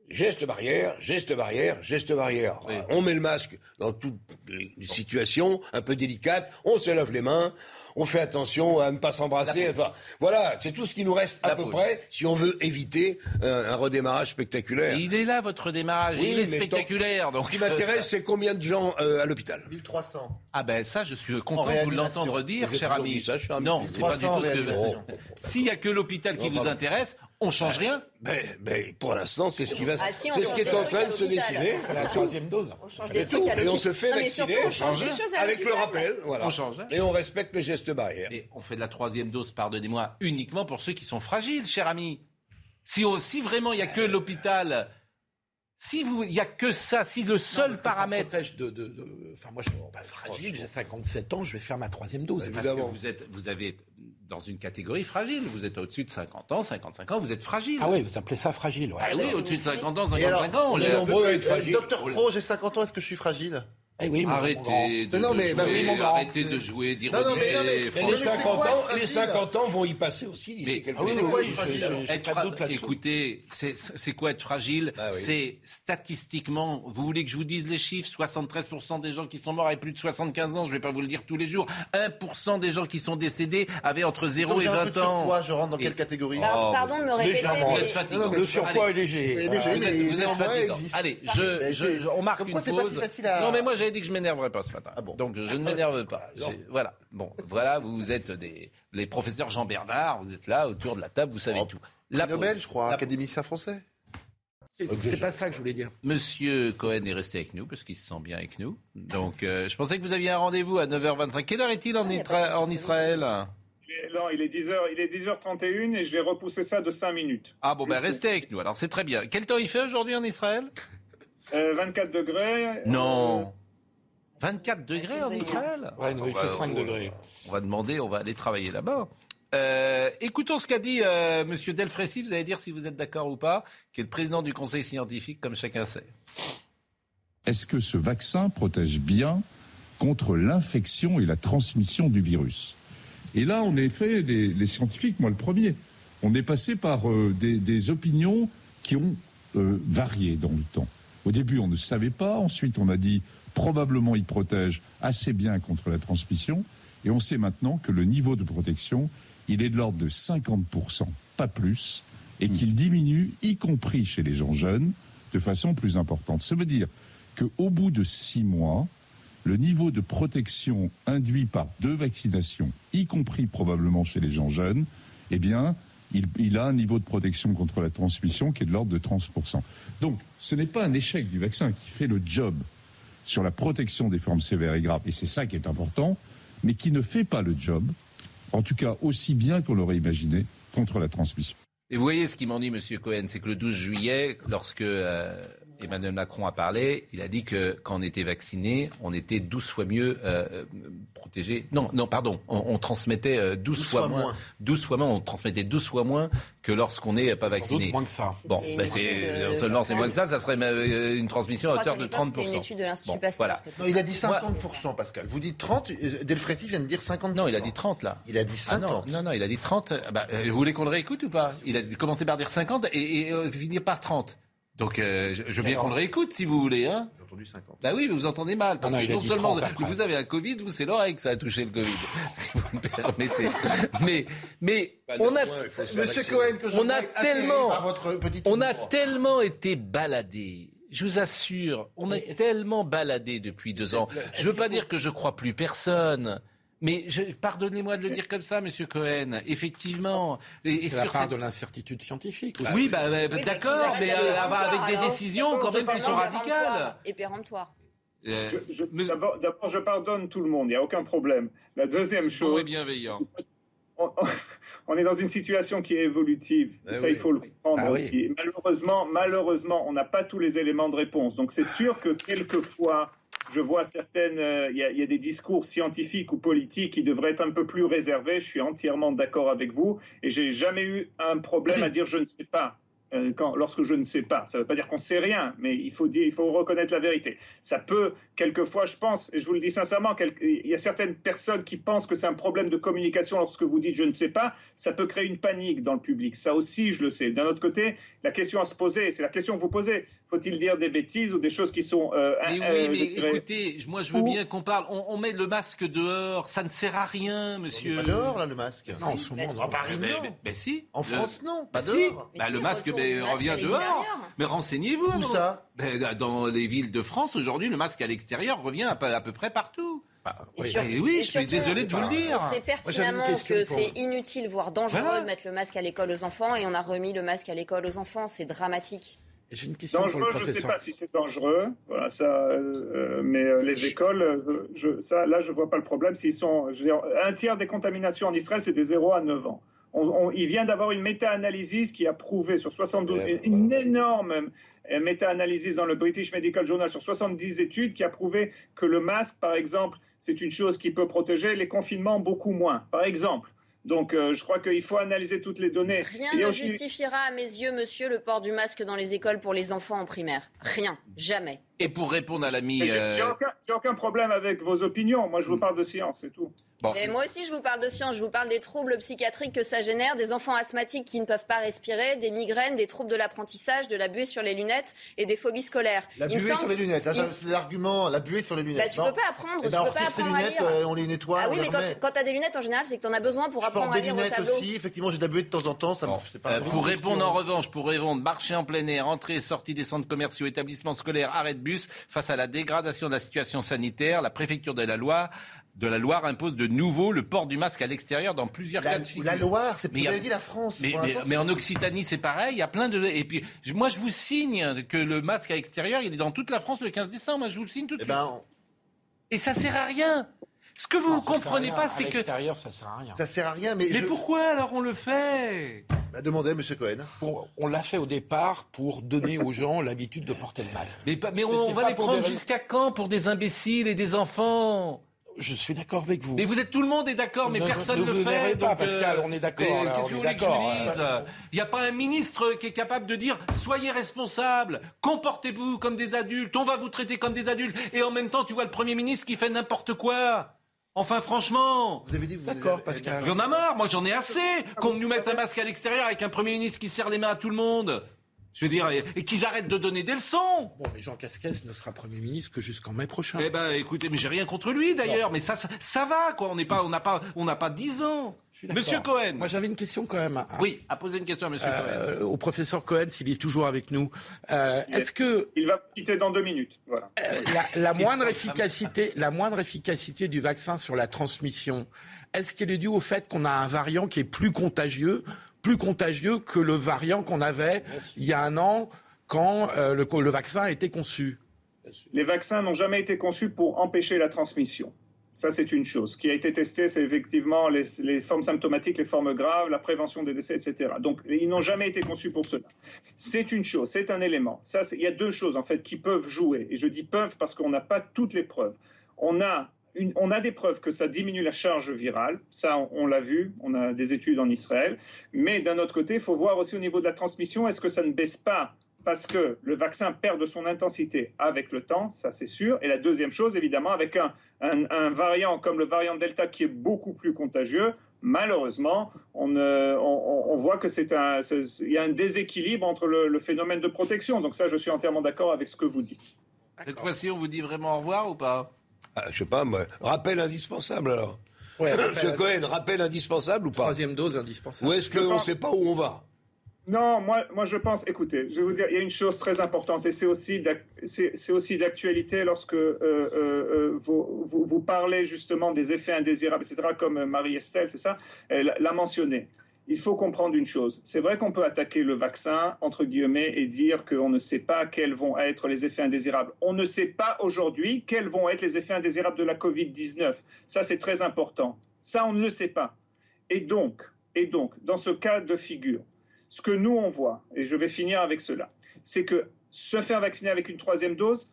geste barrière, geste barrière, geste barrière. On met le masque dans toutes les situations un peu délicates, on se lave les mains, on fait attention à ne pas s'embrasser. voilà, c'est tout ce qui nous reste à peu près si on veut éviter un, redémarrage spectaculaire. il est là, votre démarrage, il est spectaculaire. Donc, ce qui m'intéresse, c'est combien de gens euh, à l'hôpital? 1300. Ah ben ça, je suis content de vous l'entendre dire, cher ami. Ça, non, c'est pas du tout ce que... S'il n'y a que l'hopital qui vous intéresse, on change rien ben, ben, pour l'instant, c'est ce qui va, ah, si, c'est ce qui est en train de se dessiner. La troisième dose. On change des trucs et on se fait non, vacciner on change des choses avec le rappel. Voilà. On change. Et on respecte les gestes barrières. Et on fait de la troisième dose, pardonnez-moi, uniquement pour ceux qui sont fragiles, cher ami. Si, si vraiment il n'y a que l'hôpital si il n'y a que ça, si le seul non, paramètre. Ça de, de, de, Enfin, moi, je suis pas fragile, j'ai 57 ans, je vais faire ma troisième dose. Parce que vous, êtes, vous avez dans une catégorie fragile. Vous êtes au-dessus de 50 ans, 55 ans, vous êtes fragile. Ah oui, vous appelez ça fragile. Ouais. Ah oui, au-dessus de 50 ans, 55 ans, on est nombreux à être fragiles. Docteur Pro, j'ai 50 ans, est-ce que je suis fragile? Eh oui, arrêtez, de, non, mais, jouer, bah oui, arrêtez de jouer, dire non, mais, les, 50 ans, les 50 ans vont y passer aussi d'ici quelques fra... Écoutez, c'est quoi être fragile? Ah, C'est statistiquement, vous voulez que je vous dise les chiffres? 73% des gens qui sont morts avaient plus de 75 ans, je ne vais pas vous le dire tous les jours. 1% des gens qui sont décédés avaient entre 0 et 20 ans. Surpoids, je rentre dans quelle catégorie? Oh, Pardon de me répéter. Mais... Le surpoids est léger. Vous êtes fatigant. Allez, on marque une pause. Non, mais moi, j'avais dit que je m'énerverais pas ce matin. Ah Donc je, ne m'énerve pas. Voilà. Bon, voilà, vous êtes des les professeurs Jean Bernard, vous êtes là autour de la table, vous savez oh, tout. La Nobel, je crois, académicien français. C'est pas ça que je voulais dire. Monsieur Cohen est resté avec nous parce qu'il se sent bien avec nous. Donc euh, je pensais que vous aviez un rendez-vous à 9h25. Quelle heure est-il en, en Israël non, il est 10h, il est 10h31 et je vais repousser ça de 5 minutes. Ah bon, ben restez avec nous. Alors c'est très bien. Quel temps il fait aujourd'hui en Israël? 24 euh, degrés. Non. 24 degrés en Israël Ouais, il fait 5 degrés. On va demander, on va aller travailler là-bas. Euh, écoutons ce qu'a dit euh, M. Delfrécy, vous allez dire si vous êtes d'accord ou pas, qui est le président du conseil scientifique, comme chacun sait. Est-ce que ce vaccin protège bien contre l'infection et la transmission du virus? Et là, en effet, les, les, scientifiques, moi le premier, on est passé par euh, des, des, opinions qui ont euh, varié dans le temps. Au début, on ne savait pas, ensuite on a dit probablement il protège assez bien contre la transmission. Et on sait maintenant que le niveau de protection, il est de l'ordre de 50%, pas plus, et qu'il diminue, y compris chez les gens jeunes, de façon plus importante. Ça veut dire qu'au bout de six mois, le niveau de protection induit par deux vaccinations, y compris probablement chez les gens jeunes, eh bien, il, il, a un niveau de protection contre la transmission qui est de l'ordre de 30%. Donc, ce n'est pas un échec du vaccin qui fait le job sur la protection des formes sévères et graves, et c'est ça qui est important, mais qui ne fait pas le job, en tout cas aussi bien qu'on l'aurait imaginé, contre la transmission. Et vous voyez ce m'en dit, M. Cohen, c'est que le 12 juillet, lorsque euh, Emmanuel Macron a parlé, il a dit que quand on était vacciné, on était 12 fois mieux euh, protégé. Non, non, pardon, on, transmettait 12, euh, fois, moins, 12 fois moins, on transmettait 12 fois moins que lorsqu'on n'est pas vacciné. moins que ça. Bon, ben c'est seulement c'est moins que ça, ça serait euh, une transmission à hauteur de 30 une étude de l'Institut Pasteur. Voilà. Non, il a dit 50% Pascal. Vous dites 30, Delfrécy vient de dire 50 Non, il a dit 30 là. Il a dit 50. Ah, non, non, il a dit 30. Bah, vous voulez qu'on le réécoute ou pas? Il a commencé par dire 50 et, et finir par 30. Donc, euh, je, veux bien qu'on le réécoute si vous voulez. Hein J'ai entendu 50. Bah oui, mais vous entendez mal. Parce que non seulement vous avez un Covid, vous, c'est l'oreille que ça a touché le Covid, si vous me permettez. Mais, mais on a, Monsieur Cohen, que je on a tellement, votre on a tellement été baladé. Je vous assure, on a tellement baladé depuis deux ans. Je veux pas dire que je crois plus personne. Mais pardonnez-moi de le dire comme ça, Monsieur Cohen. Effectivement, et, c'est la part de l'incertitude scientifique. Oui, bah, bah, d'accord, mais, euh, avec des décisions quand même qui sont radicales et péremptoires. Euh, d'abord, je pardonne tout le monde, il n'y a aucun problème. La deuxième chose. On est bienveillant. on est dans une situation qui est évolutive. Eh ça, oui. il faut le comprendre Ah aussi. Et Malheureusement, malheureusement, on n'a pas tous les éléments de réponse. Donc, c'est sûr que quelquefois, je vois certaines, euh, il y, a- des discours scientifiques ou politiques qui devraient être un peu plus réservés. Je suis entièrement d'accord avec vous, et j'ai jamais eu un problème à dire je ne sais pas. euh, Quand, lorsque je ne sais pas, ça ne veut pas dire qu'on sait rien, mais il faut il faut reconnaître la vérité. Ça peut, quelquefois, je pense, et je vous le dis sincèrement, quel- il y a certaines personnes qui pensent que c'est un problème de communication lorsque vous dites je ne sais pas, ça peut créer une panique dans le public. Ça aussi, je le sais. D'un autre côté, la question à se poser, c'est la question que vous posez. Faut-il dire des bêtises ou des choses qui sont euh, Mais euh, oui, mais je dirais- écoutez, moi je veux Ou- bien qu'on parle. On, on met le masque dehors, ça ne sert à rien, monsieur. Pas dehors, là, le masque. Non, en ce moment, non. À Paris, Mais, non. mais- mais si. En France, non. Pas Bah si. dehors. Mais Bah, si, le masque ben, masque revient dehors. Mais renseignez-vous. Où ça? Dans les villes de France, aujourd'hui, le masque à l'extérieur revient à peu, à peu près partout. Et Oui. sur- oui, et je suis désolé de vous le dire. On sait j'avais pertinemment que pour- c'est inutile, voire dangereux Voilà. de mettre le masque à l'école aux enfants et on a remis le masque à l'école aux enfants. C'est dramatique. J'ai une question pour le Dangereux, je ne sais professeur. pas si c'est dangereux, voilà, ça, euh, mais euh, les écoles, euh, je, ça, là, je vois pas le problème. S'ils sont, je veux dire, un tiers des contaminations en Israël, c'est des 0 à 9 ans. On, on- il vient d'avoir une méta-analyse qui a prouvé sur 72, Ouais, une énorme euh, méta-analyse dans le British Medical Journal sur 70 études qui a prouvé que le masque, par exemple, c'est une chose qui peut protéger les confinements beaucoup moins, par exemple. Donc, euh, je crois qu'il faut analyser toutes les données. Rien ne aussi- justifiera à mes yeux, monsieur, le port du masque dans les écoles pour les enfants en primaire. Rien. Jamais. Et pour répondre à l'ami. Euh, j'ai aucun, j'ai aucun problème avec vos opinions. Moi, je vous parle de science, c'est tout. Bon, Et moi aussi, je vous parle de science. Je vous parle des troubles psychiatriques que ça génère, des enfants asthmatiques qui ne peuvent pas respirer, des migraines, des troubles de l'apprentissage, de la buée sur les lunettes et des phobies scolaires. La buée semble- sur les lunettes. Il- ça, C'est l'argument, la buée sur les lunettes. Bah, tu Non. peux pas apprendre, Eh tu ben, on peux pas apprendre à lunettes, lire. euh, on les nettoie, Ah oui, mais quand, remet. tu- quand tu as des lunettes, en général, c'est que tu en as besoin pour Je apprendre porte à des lire au lunettes tableau. aussi. Effectivement, j'ai de la buée de temps en temps. Ça Bon, c'est pas euh, pour répondre question. en revanche, pour répondre, marché en plein air, entrée et sortie des centres commerciaux, établissements scolaires, arrêt de bus, face à la dégradation de la situation sanitaire, la préfecture de la Loire, de la Loire impose de nouveau le port du masque à l'extérieur dans plusieurs La, cas de figure. la Loire, c'est vous avez dit la France. Mais, en Occitanie, c'est pareil. Il y a plein de. Et puis, moi, je vous signe que le masque à l'extérieur, il est dans toute la France le 15 décembre. Moi, je vous le signe tout de Eh suite. ben, Et ça sert à rien. Ce que vous ne à comprenez pas, À c'est que. l'extérieur, ça sert à rien. ça sert à rien. Mais, Mais je... pourquoi alors on le fait? Bah, demandez, Monsieur Cohen. Pour- on l'a fait au départ pour donner aux gens l'habitude de porter le masque. Mais, pas- mais on, on va les prendre jusqu'à quand pour des imbéciles et des enfants? Je suis d'accord avec vous. Mais vous êtes tout le monde est d'accord, mais Ne- personne ne ne le vous fait. pas, donc, Pascal, on est d'accord, Qu'est-ce que vous voulez que je dise? Il n'y a pas un ministre qui est capable de dire soyez responsables, comportez-vous comme des adultes, on va vous traiter comme des adultes. Et en même temps, tu vois le Premier ministre qui fait n'importe quoi. Enfin, franchement. Vous avez dit. que vous D'accord, avez- Pascal. Il y en a marre, moi j'en ai assez qu'on nous mette un masque à l'extérieur avec un Premier ministre qui serre les mains à tout le monde. Je veux dire, et, et qu'ils arrêtent de donner des leçons. Bon, mais Jean Casquès ne sera Premier ministre que jusqu'en mai prochain. Eh ben, écoutez, mais j'ai rien contre lui d'ailleurs, mais ça, ça, ça va quoi. On n'est pas, on n'a pas, on n'a pas 10 ans. Monsieur Cohen. Moi, j'avais une question quand même. à- Oui, à poser une question à Monsieur Cohen. euh, au professeur Cohen, s'il est toujours avec nous. Euh, Est-ce que Il va quitter dans deux minutes. Voilà. euh, la, la moindre efficacité, la moindre efficacité du vaccin sur la transmission, est-ce qu'elle est due au fait qu'on a un variant qui est plus contagieux, plus contagieux que le variant qu'on avait il y a un an quand euh, le, le vaccin a été conçu Les vaccins n'ont jamais été conçus pour empêcher la transmission. Ça, c'est une chose. Ce qui a été testé, c'est effectivement les, les formes symptomatiques, les formes graves, la prévention des décès, etc. Donc, ils n'ont jamais été conçus pour cela. C'est une chose, c'est un élément. Ça, il y a deux choses, en fait, qui peuvent jouer. Et je dis peuvent parce qu'on n'a pas toutes les preuves. On a, on a des preuves que ça diminue la charge virale. Ça, on, l'a vu. On a des études en Israël. Mais d'un autre côté, il faut voir aussi au niveau de la transmission, est-ce que ça ne baisse pas parce que le vaccin perd de son intensité avec le temps, ça c'est sûr. Et la deuxième chose, évidemment, avec un, variant comme le variant Delta qui est beaucoup plus contagieux, malheureusement, on, voit que c'est un, y a un déséquilibre entre le, le phénomène de protection. Donc ça, je suis entièrement d'accord avec ce que vous dites. Cette fois-ci, on vous dit vraiment au revoir ou pas? Je sais pas, moi. Rappel indispensable alors. Ouais, Monsieur euh, Cohen, rappel indispensable ou pas Troisième dose indispensable. Ou est-ce qu'on ne pense- sait pas où on va Non, moi, moi je pense, écoutez, je vais vous dire, il y a une chose très importante et c'est aussi d'ac- c'est c'est aussi d'actualité lorsque euh, euh, euh, vous, vous, vous parlez justement des effets indésirables, etc., comme Marie-Estelle, c'est ça, elle l'a mentionné. Il faut comprendre une chose. C'est vrai qu'on peut attaquer le vaccin, entre guillemets, et dire qu'on ne sait pas quels vont être les effets indésirables. On ne sait pas aujourd'hui quels vont être les effets indésirables de la Covid-19. Ça, c'est très important. Ça, on ne le sait pas. Et donc, Et donc, dans ce cas de figure, ce que nous, on voit, et je vais finir avec cela, c'est que se faire vacciner avec une troisième dose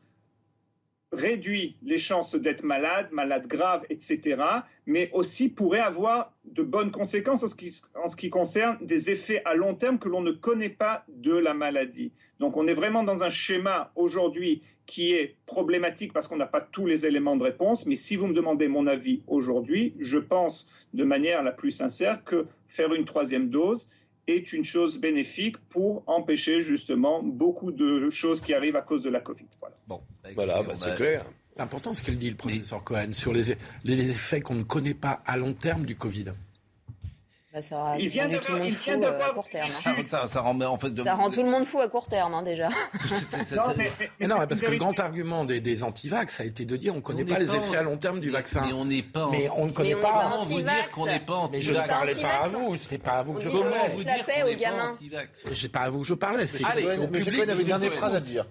réduit les chances d'être malade, malade grave, etc., mais aussi pourrait avoir de bonnes conséquences en ce, qui, concerne des effets à long terme que l'on ne connaît pas de la maladie. Donc on est vraiment dans un schéma aujourd'hui qui est problématique parce qu'on n'a pas tous les éléments de réponse, mais si vous me demandez mon avis aujourd'hui, je pense de manière la plus sincère que faire une troisième dose est une chose bénéfique pour empêcher justement beaucoup de choses qui arrivent à cause de la Covid. Voilà, bon, voilà bah, c'est clair. C'est important ce qu'il dit le professeur Cohen sur les, les effets qu'on ne connaît pas à long terme du Covid. Bah, ça il vient tout le monde fou euh, à court terme. Hein. Ça, rend, en fait, ça rend tout le monde fou à court terme, hein, déjà. non, mais, non, parce que le grand argument des, des antivax, ça a été de dire on ne connaît pas les effets à long terme du vaccin. Mais on n'est pas. Mais on ne connaît pas. Comment vous dire qu'on n'est pas anti-vax Mais je ne parlais pas à vous. C'était pas à vous que je parlais. Comment vous dire qu'on n'est pas pas à vous que je parlais. C'est au public. avait une dernière phrase à dire.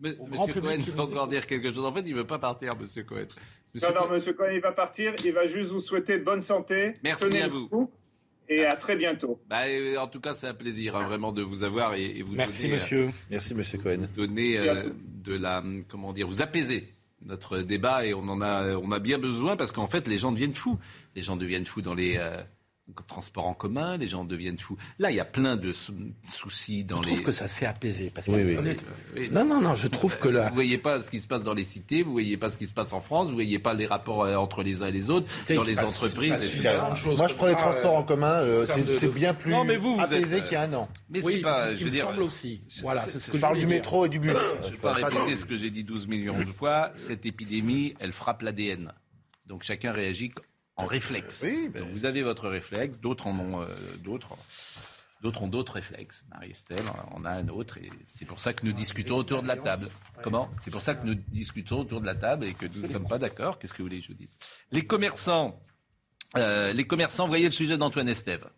Monsieur Cohen veut encore dire quelque chose. En fait, il ne veut pas partir, Monsieur Cohen. non, non, Monsieur Cohen, il va partir. Il va juste vous souhaiter bonne santé. Merci à vous et à très bientôt. Bah, euh, en tout cas, c'est un plaisir hein, vraiment de vous avoir et, vous Merci donner, monsieur. Euh, Merci monsieur Cohen. Donner euh, de la comment dire, vous apaiser notre débat et on en a on a bien besoin parce qu'en fait les gens deviennent fous. Les gens deviennent fous dans les transport en commun, les gens deviennent fous. Là, il y a plein de soucis dans les. Je trouve que ça s'est apaisé. Parce que, oui, Non, non, non, je trouve que là. Vous voyez pas ce qui se passe dans les cités, vous voyez pas ce qui se passe en France, vous voyez pas les rapports euh, entre les uns et les autres, dans les entreprises. Moi, je prends les transports en commun, euh, c'est bien plus non, mais vous, apaisé qu'il y a un an. Mais c'est pas. Je veux dire. semble aussi. Voilà, c'est ce que je parle du métro et du bus. Je ne vais pas répéter ce que j'ai dit 12 millions de fois. Cette épidémie, elle frappe l'ADN. Donc chacun réagit en réflexe. Ben. vous avez votre réflexe, d'autres en ont euh, d'autres. D'autres ont d'autres réflexes. Marie-Estelle en a un autre. Et c'est pour ça que nous discutons autour de la table. Comment? C'est pour ça que nous discutons autour de la table et que nous ne sommes pas d'accord. Qu'est-ce que vous voulez que je dise? Les commerçants, euh, les commerçants, voyez le sujet d'Antoine Estève.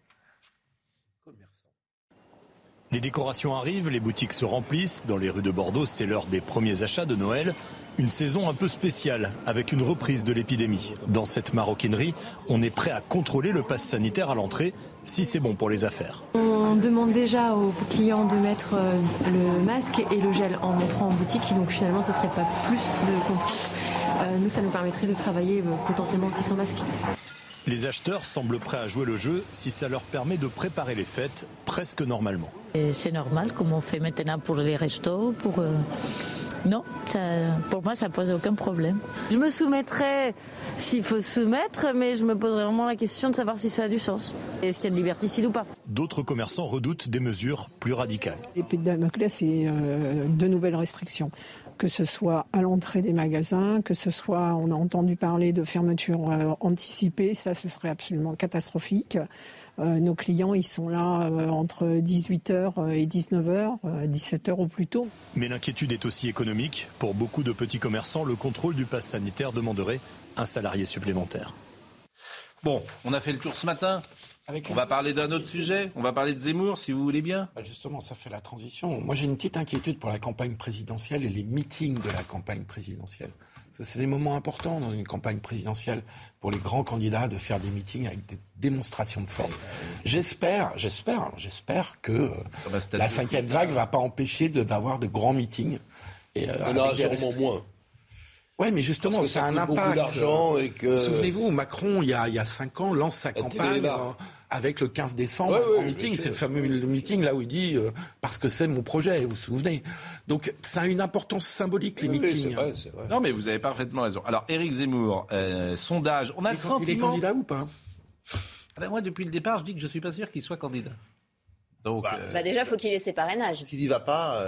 Les décorations arrivent, les boutiques se remplissent. Dans les rues de Bordeaux, c'est l'heure des premiers achats de Noël. Une saison un peu spéciale avec une reprise de l'épidémie. Dans cette maroquinerie, on est prêt à contrôler le pass sanitaire à l'entrée si c'est bon pour les affaires. On demande déjà aux clients de mettre euh, le masque et le gel en entrant en boutique, donc finalement ce ne serait pas plus de contraintes. Euh, nous, ça nous permettrait de travailler euh, potentiellement aussi sans masque. Les acheteurs semblent prêts à jouer le jeu si ça leur permet de préparer les fêtes presque normalement. C'est normal comme on fait maintenant pour les restos, pour non, pour moi, ça pose aucun problème. Je me soumettrai s'il faut se soumettre, mais je me poserai vraiment la question de savoir si ça a du sens. Est-ce qu'il y a de liberticide ou pas? D'autres commerçants redoutent des mesures plus radicales. L'épée de Damoclès, c'est euh, de nouvelles restrictions que ce soit à l'entrée des magasins, que ce soit, on a entendu parler de fermeture euh, anticipée, ça ce serait absolument catastrophique. Euh, nos clients, ils sont là euh, entre 18h et 19h, 17h au plus tôt. Mais l'inquiétude est aussi économique. Pour beaucoup de petits commerçants, le contrôle du pass sanitaire demanderait un salarié supplémentaire. Bon, on a fait le tour ce matin. on va parler d'un autre sujet. On va parler de Zemmour, si vous voulez bien. Bah, justement, ça fait la transition. Moi, j'ai une petite inquiétude pour la campagne présidentielle et les meetings de la campagne présidentielle. C'est des moments importants dans une campagne présidentielle pour les grands candidats de faire des meetings avec des démonstrations de force. J'espère, j'espère, j'espère que euh, la cinquième vague va pas empêcher d'avoir de, grands meetings. Et, euh, On sûrement moins. Oui, mais justement, c'est un impact. d'argent et que... Souvenez-vous, Macron, il y, a, il y a cinq ans, lance sa campagne avec le 15 décembre en meeting. C'est le fameux meeting là où il dit euh, parce que c'est mon projet, vous vous souvenez. Donc ça a une importance symbolique les meetings. Vrai, vrai. Non, mais vous avez parfaitement raison. Alors Éric Zemmour, euh, sondage, on a le sentiment. Il est candidat ou pas ah ben, Moi, depuis le départ, je dis que je suis pas sûr qu'il soit candidat. Donc, bah, euh... bah déjà, faut qu'il ait ses parrainages. S'il n'y va pas,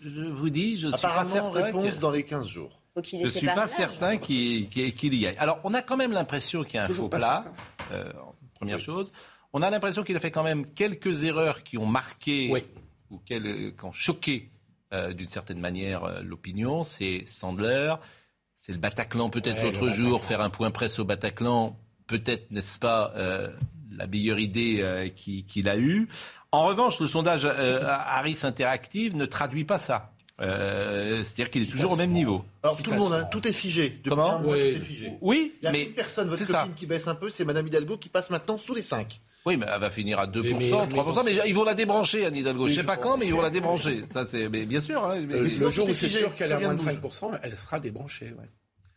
je vous dis, je suis pas certain. réponse dans les 15 jours. Je ne suis pas certain qu'il y aille. Alors, on a quand même l'impression qu'il y a un faux plat. Première chose. On a l'impression qu'il a fait quand même quelques erreurs qui ont marqué ou qui ont choqué euh, d'une certaine manière euh, l'opinion. C'est Sandler, c'est le Bataclan peut-être l'autre jour, faire un point presse au Bataclan, peut-être n'est-ce pas euh, la meilleure idée qu'il a eue. En revanche, le sondage Harris Interactive ne traduit pas ça. Euh, C'est-à-dire qu'il est toujours au même niveau. Alors tout le monde, hein, tout est figé. Depuis Comment un mois, Oui. tout est figé. Oui, Il y a mais une personne, votre c'est copine ça. qui baisse un peu, c'est Madame Hidalgo qui passe maintenant sous les 5. Oui, mais elle va finir à 2%, Mais- mais- 3%, mais, ils vont la débrancher, Anne Hidalgo. Oui, je sais je pas quand, mais ils vont la débrancher. Ça, c'est, mais bien sûr. hein, mais- Euh, mais- sinon, le jour où est c'est sûr qu'elle a rien moins ne de bouge. 5%, elle sera débranchée. Ouais.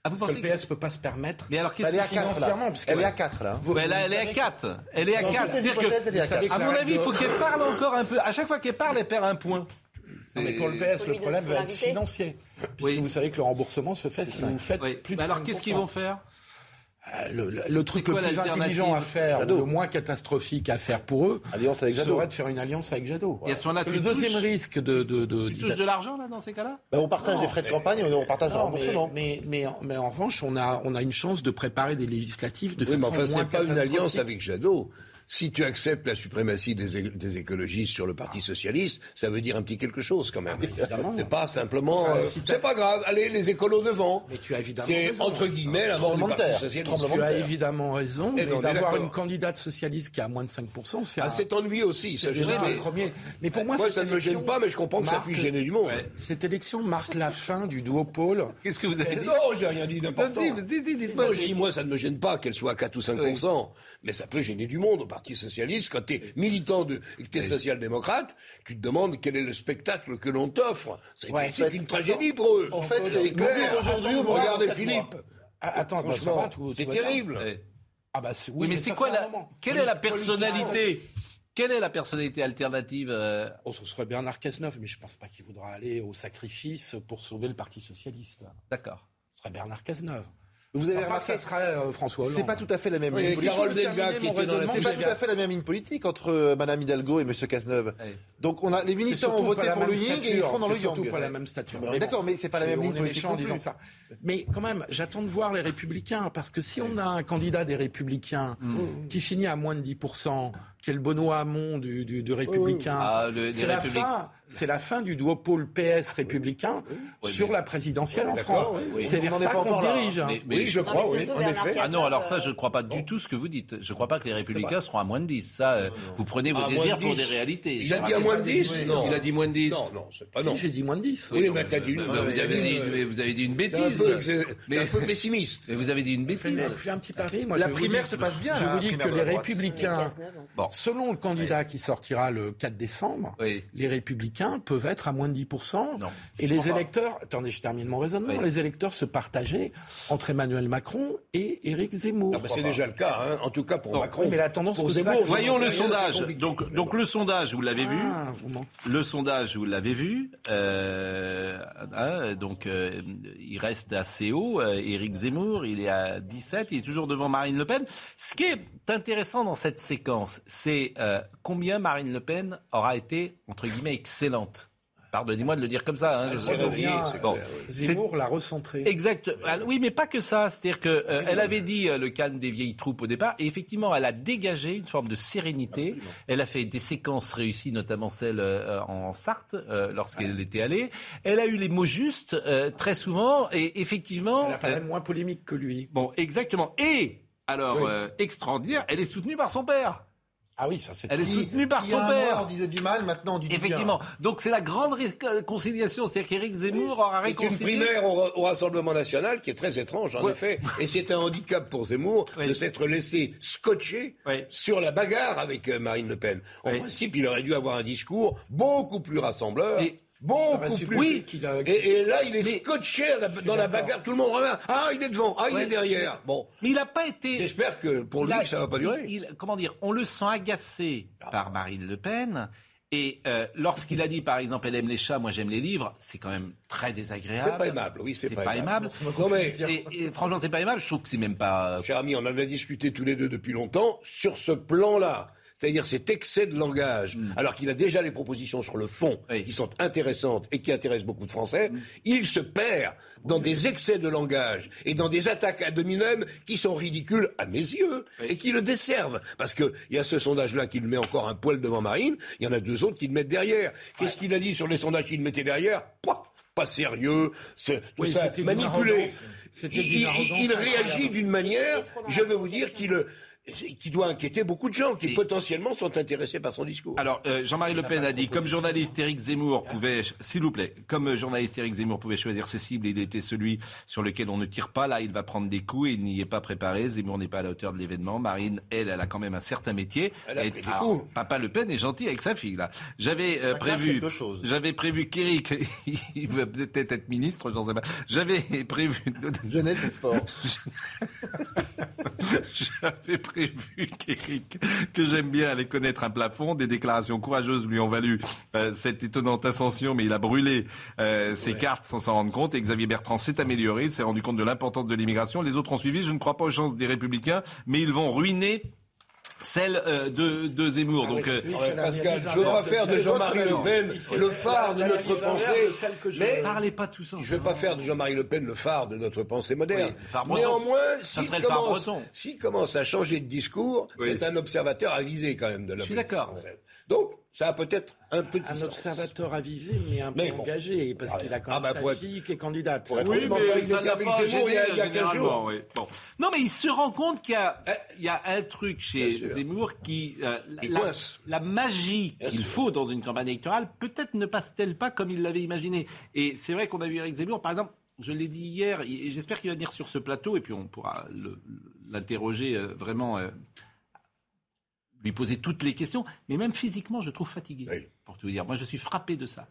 Ah, vous Parce que le PS ne peut pas se permettre. Mais alors, qu'est-ce Elle est à que 4 là. financièrement, parce que- Elle est à 4 là. Mais là, elle est à 4. Elle est à Dans 4. toutes les C'est-à-dire est à que, à mon avis, il faut qu'elle parle encore un peu. À chaque fois qu'elle parle, elle perd un point. Non, mais pour le PS, le problème va être financier. Puisque Oui. vous savez que le remboursement se fait si vous faites Oui. plus de Mais alors, 5%. qu'est-ce qu'ils vont faire Euh, le, le- le truc le plus intelligent à faire, le moins catastrophique à faire pour eux, Alliance avec Jadot. serait de faire une alliance avec Jadot. Et à ce tu le deuxième touches- risque de... de, de- Tu touches de l'argent, là, dans ces cas-là? Ben, on partage les frais de campagne, on partage le Non, mais, remboursement. mais, mais, en- mais en revanche, on a, on a une chance de préparer des législatives de Oui, mais façon enfin, moins c'est pas une alliance avec Jadot. Si tu acceptes la suprématie des, écologistes sur le Parti socialiste, ça veut dire un petit quelque chose quand même. Évidemment. C'est pas simplement. Enfin, euh, si c'est pas grave. Allez, les écolos devant. Mais tu as évidemment C'est entre guillemets la mort du Parti terre. socialiste. Tremblement Tu as évidemment raison, Eh mais on est d'avoir une candidate socialiste qui a moins de 5%, c'est Ah, un- c'est ennuyeux aussi. Ça, déjà mais- premier. Mais pour moi, Moi, ça ne me gêne pas, mais je comprends que ça puisse gêner du monde. Ouais. Cette élection marque la fin du duopole. Qu'est-ce que vous avez dit Non, j'ai rien dit. Non, j'ai dit, moi, ça ne me gêne pas qu'elle soit à 4 ou 5 mais ça peut gêner du monde au Parti Socialiste. Quand tu es militant de, et que tu es social-démocrate, tu te demandes quel est le spectacle que l'on t'offre. C'est Ouais. une tragédie pour eux. En fait, C'est aujourd'hui ou mourir Regardez Philippe. Ah, attends, bah, ça Franchement, c'est terrible. Ouais. Ah bah Oui, mais c'est quoi la, quelle est la personnalité Quelle est la personnalité alternative euh, Oh, ce serait Bernard Cazeneuve, mais je pense pas qu'il voudra aller au sacrifice pour sauver le Parti socialiste. D'accord. Ce serait Bernard Cazeneuve. Vous avez remarqué ça serait euh, François Hollande. C'est pas tout à fait la même Oui, ligne politique. Carole je peux Delga terminer qui mon était dans la raisonnement C'est pas CGT. tout à fait la même ligne politique entre euh, Madame Hidalgo et Monsieur Cazeneuve. Donc on a les militants ont voté pour le Ying et ils seront dans le c'est surtout Yang. pas la même stature. Mais D'accord, mais c'est pas la même ligne politique ça. Mais quand même, j'attends de voir les Républicains, parce que si on a un candidat des Républicains qui finit à moins de 10%, qui est le Benoît Hamon du, du, du Républicain, Ah, le- des c'est la fin, c'est la fin du duopole PS républicain sur mais- la présidentielle en France. C'est vers ça qu'on se dirige. hein. Mais- mais- Oui, je Non, crois, mais en effet. Ah non, alors ça, Cazeneuve, je ne crois pas du tout ce que vous dites. Je ne crois pas que les Républicains seront à moins de 10. Ça, euh, vous prenez vos À désirs pour 10. des réalités. Il Je a dit à moins de des- 10 Non. Il a dit moins de 10. Non, non, c'est pas Si, non. j'ai dit moins de 10. Oui, mais t'as dit. Bah, bah, vous, avez dit, mais vous avez dit une bêtise. un peu pessimiste. Mais vous avez dit une bêtise. fais un petit pari. La je primaire se passe bien, Je vous dis que les. Républicains. Selon le candidat qui sortira le 4 décembre, Oui. les Républicains peuvent être à moins de 10%. Non. Et les électeurs, attendez, je termine mon raisonnement, Oui. les électeurs se partageaient entre Emmanuel Macron et Éric Zemmour. Ah bah, c'est déjà le cas, hein, en tout cas pour Macron. Mais la tendance pour Zemmour. Voyons le sondage. Donc, donc le sondage, vous l'avez vu. Ah, vous m'en- Le sondage, vous l'avez vu. Euh, hein, donc, euh, il reste assez haut. Euh, Éric Zemmour, il est à 17. Il est toujours devant Marine Le Pen. Ce qui est intéressant dans cette séquence, c'est euh, combien Marine Le Pen aura été, entre guillemets, excellente? Pardonnez-moi de le dire comme ça. hein, je- Bon. Zemmour l'a recentré. Exact. Ah, Oui, mais pas que ça. C'est-à-dire que euh, elle avait dit euh, le calme des vieilles troupes au départ, et effectivement, elle a dégagé une forme de sérénité. Elle a fait des séquences réussies, notamment celle euh, en Sarthe euh, lorsqu'elle était allée. Elle a eu les mots justes euh, très souvent, et effectivement. Elle apparaît euh, moins polémique que lui. bon, exactement. Et alors, Oui. euh, extraordinaire, elle est soutenue par son père. Ah oui, ça c'est... Elle est soutenue par son père. on disait du mal, maintenant on dit du bien. Effectivement. Donc c'est la grande réconciliation. C'est-à-dire qu'Éric Zemmour aura C'est une réconcilié. primaire au, au Rassemblement national qui est très étrange, en Ouais. effet. Et c'est un handicap pour Zemmour Oui. de s'être laissé scotcher Oui. sur la bagarre avec euh, Marine Le Pen. En principe, il aurait dû avoir un discours beaucoup plus rassembleur. Et- Beaucoup plus. qu'il a- et, et là, il est Mais- scotché la- dans la bagarre. Tout le monde remarque. Ah, il est devant. Ah, il Ouais, est derrière. Bon. Mais il n'a pas été. J'espère que pour lui, a- ça va pas durer. il- il- comment dire On le sent agacé par Marine Le Pen. Et euh, lorsqu'il a dit, par exemple, elle aime les chats, moi j'aime les livres, c'est quand même très désagréable. C'est pas aimable, oui, c'est C'est pas pas, aimable. Non, mais, Et, et franchement, c'est pas aimable. Je trouve que c'est même pas. cher ami, on en a discuté tous les deux depuis longtemps sur ce plan-là. C'est-à-dire cet excès de langage, alors qu'il a déjà les propositions sur le fond Mm. Oui. Mm. qui sont intéressantes et qui intéressent beaucoup de Français, il se perd dans des excès de langage et dans des attaques à dominem qui sont ridicules à mes yeux et qui le desservent. Parce qu'il y a ce sondage-là qui le met encore un poil devant Marine, il y en a deux autres qui le mettent derrière. Qu'est-ce qu'il a dit sur les sondages qu'il mettait derrière? Pouah pas sérieux, c'est tout Oui, ça c'était d'une manipulé. Il, réagit d'une manière, je veux vous dire qu'il qui doit inquiéter beaucoup de gens qui potentiellement sont intéressés par son discours. Alors, euh, Jean-Marie Le Pen a dit, comme journaliste, Éric Zemmour pouvait, s'il vous plaît, comme journaliste, Éric Zemmour pouvait choisir ses cibles, il était celui sur lequel on ne tire pas. Là, il va prendre des coups et il n'y est pas préparé. Zemmour n'est pas à la hauteur de l'événement. Marine, elle, elle a quand même un certain métier. Elle a Et- pris des alors, coups. Papa Le Pen est gentil avec sa fille, là. J'avais euh, prévu, j'avais prévu qu'Éric, il veut peut-être être ministre, j'en sais pas. J'avais prévu, Jeunesse et sport. J'avais prévu qu'Éric, que j'aime bien, allait connaître un plafond. Des déclarations courageuses lui ont valu euh, cette étonnante ascension, mais il a brûlé euh, ses cartes sans s'en rendre compte. Et Xavier Bertrand s'est amélioré, il s'est rendu compte de l'importance de l'immigration. Les autres ont suivi. Je ne crois pas aux chances des Républicains, mais ils vont ruiner celle euh, de, de Zemmour. Donc, euh, Pascal, je ne veux pas faire de Jean-Marie Le Pen le phare de notre pensée. Mais parlez pas tous ensemble. je ne vais pas faire de Jean-Marie Le Pen le phare de notre pensée moderne. Oui. Néanmoins, s'il phare commence, s'il commence à changer de discours, Oui. c'est un observateur avisé quand même de la Je suis d'accord. Donc, ça a peut-être un petit Un sens. observateur avisé, mais un peu Mais bon. engagé, parce Ah, qu'il a quand ah même bah, sa être- fille qui est candidate. pour Oui, mais ça n'a pas gêné, 15 jours. généralement, oui. Bon. Non, mais il se rend compte qu'il y a, y a un truc chez. Zemmour qui... euh, la, magie qu'il faut dans une campagne électorale, peut-être ne passe-t-elle pas comme il l'avait imaginé. Et c'est vrai qu'on a vu Eric Zemmour, par exemple, je l'ai dit hier, et j'espère qu'il va venir sur ce plateau, et puis on pourra l'interroger euh, vraiment... euh, lui poser toutes les questions, mais même physiquement, je trouve fatigué, Oui. pour tout vous dire. Moi, je suis frappé de ça.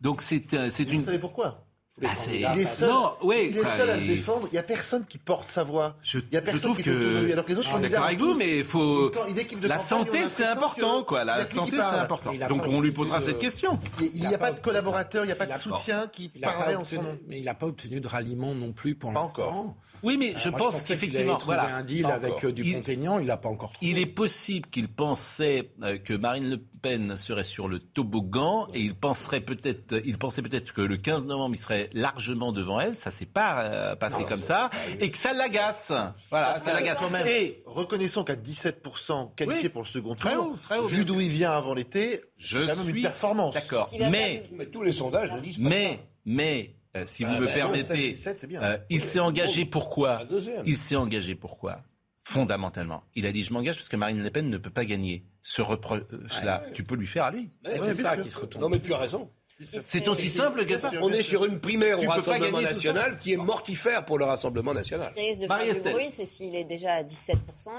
Donc, c'est euh, c'est Vous une... savez pourquoi? Bah, c'est- Il est seul, Non, ouais, il est seul à se il- défendre. Il n'y a personne qui porte sa voix. Je, Il y a je personne trouve qui que alors que les autres je suis candidats d'accord avec vous, mais il faut une équipe de la campagne, santé, a c'est important, quoi. il La a santé, c'est important. Il a Donc on lui posera de- cette question. Il n'y Il a, a pas de collaborateur, il n'y a pas il de a soutien qui Il a parlerait en son nom. Mais il n'a pas obtenu de ralliement non plus pour Pas l'instant. encore. Oui, mais je pense qu'effectivement, allait trouver voilà, un deal avec euh, Dupont-Aignan, il l'a pas encore trouvé. il est possible qu'il pensait euh, que Marine Le Pen serait sur le toboggan et il penserait peut-être, il pensait peut-être que le 15 novembre il serait largement devant elle. Ça s'est pas euh, passé comme ça et que ça l'agace. Voilà, ça l'agace. Quand même, Et reconnaissons qu'à 17% qualifié Oui. pour le second Très tour, haut, très haut, vu d'où il vient avant l'été, je c'est quand même suis une performance. D'accord, mais Mais tous les sondages ne disent pas mais mais euh, si vous Ah me ben, permettez, 16-17, c'est bien. euh, il s'est engagé pourquoi. Il s'est engagé pourquoi Fondamentalement. Il a dit Je m'engage parce que Marine Le Pen ne peut pas gagner. Ce reproche-là, tu peux lui faire à lui. Ouais, c'est ça qui se retourne. Non, mais tu as raison. C'est aussi simple que ça. On est sur une primaire Tu au Rassemblement national qui est mortifère pour le Rassemblement national. Ce qui risque de faire du Marie-Estelle. bruit, c'est s'il est déjà à 17%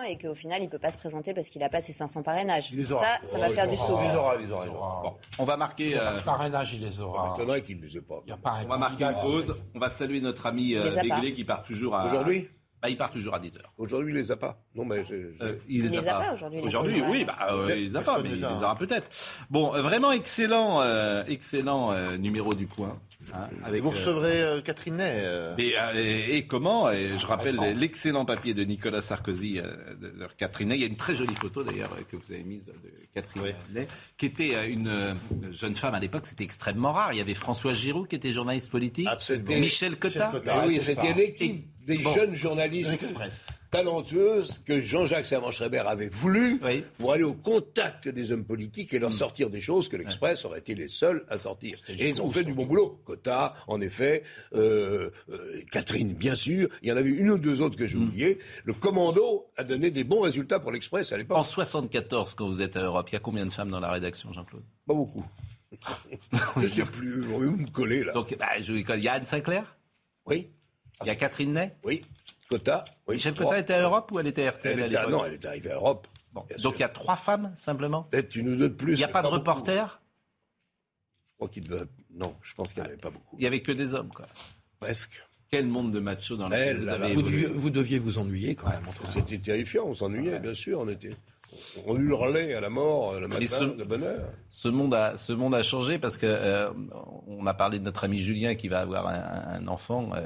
et qu'au final, il ne peut pas se présenter parce qu'il n'a pas ses 500 parrainages. Il les aura. Ça, ça va faire du saut. Il les aura, il les aura, il les aura. Bon, on va marquer, euh, Le parrainage, il les aura. M'étonnerait qu'il ne les ait pas. Il n'y a pas un on va marquer une pause. On va saluer notre ami euh, les. Béglé qui part toujours à. Aujourd'hui? Bah, il part toujours à 10h. Aujourd'hui, il les a pas. Non, mais je- je- Euh, il les a pas aujourd'hui, Aujourd'hui, oui, bah, euh, il les a pas, mais il les aura peut-être. Bon, euh, vraiment excellent, euh, excellent euh, numéro du point. hein, avec, vous recevrez euh, Catherine Ney. euh, Et, euh, et- et comment et Je rappelle l'excellent papier de Nicolas Sarkozy, euh, de, de Catherine Ney. Il y a une très jolie photo d'ailleurs que vous avez mise de Catherine Oui. Ney, qui était euh, une euh, jeune femme à l'époque. C'était extrêmement rare. Il y avait François Giroud qui était journaliste politique, Absolument. Michel Cotta. Michel Cotta. Ah oui, c'était l'équipe des Bon. jeunes journalistes Express. talentueuses que Jean-Jacques Servan-Schreiber avait voulu Oui. pour aller au contact des hommes politiques et leur sortir des choses que l'Express aurait été les seuls à sortir. Et ils ont fait du bon boulot. Cotta, en effet, euh, euh, Catherine, bien sûr. Il y en avait une ou deux autres que j'ai oubliées. Le commando a donné des bons résultats pour l'Express à l'époque. En 74, quand vous êtes à Europe, il y a combien de femmes dans la rédaction, Jean-Claude? Pas beaucoup. je sais plus. Vous me coller là. Donc, bah, je- il y a Anne Sinclair, Oui, il y a Catherine Ney. oui. Cotta. Oui. Michel. Cotta était à Europe ou elle était à RTL Elle était- non, elle est arrivée à Europe. Bon, Donc il y a trois femmes simplement. Peut-être une ou deux de plus. Il n'y a pas de beaucoup. reporter. Je crois qu'il devait. Non, je pense qu'il n'y en avait pas beaucoup. Il y avait que des hommes, quoi. Presque. Quel monde de macho dans lequel vous avez Vous deviez, vous deviez vous ennuyer quand même. C'était terrifiant, on s'ennuyait, bien sûr. On était. On hurlait à la mort le matin ce- de bonne heure. Ce monde a, ce monde a changé parce que euh, on a parlé de notre ami Julien qui va avoir un, un enfant euh,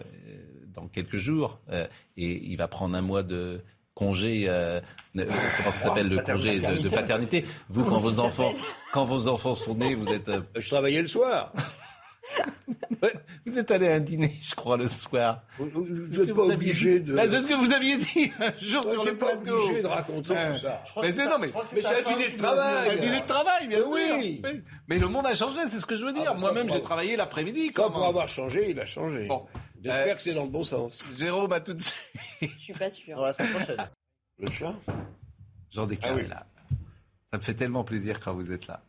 dans quelques jours euh, et il va prendre un mois de congé. euh, comment ça s'appelle le congé de, de paternité Vous, quand vos enfants, quand vos enfants sont nés, vous êtes, euh, Je travaillais le soir. vous êtes allé à un dîner, je crois, le soir. Vous n'êtes pas vous obligé dit. de. Bah, c'est ce que vous aviez dit un jour Vous sur le n'êtes pas plateau. obligé de raconter Ouais. tout ça. Mais c'est non, mais Mais c'est un dîner de travail. Un dîner de travail, bien sûr. Oui. Mais le monde a changé, c'est ce que je veux dire. Ah, Moi-même, j'ai travaillé l'après-midi. Quand comment pour avoir changé, il a changé. Bon. J'espère Euh, que c'est dans le bon sens. Jérôme a tout de suite. Je suis pas sûre. Dans la semaine prochaine. Le chat? Jean Descartes Ah est là. Ça me fait tellement plaisir quand vous êtes là.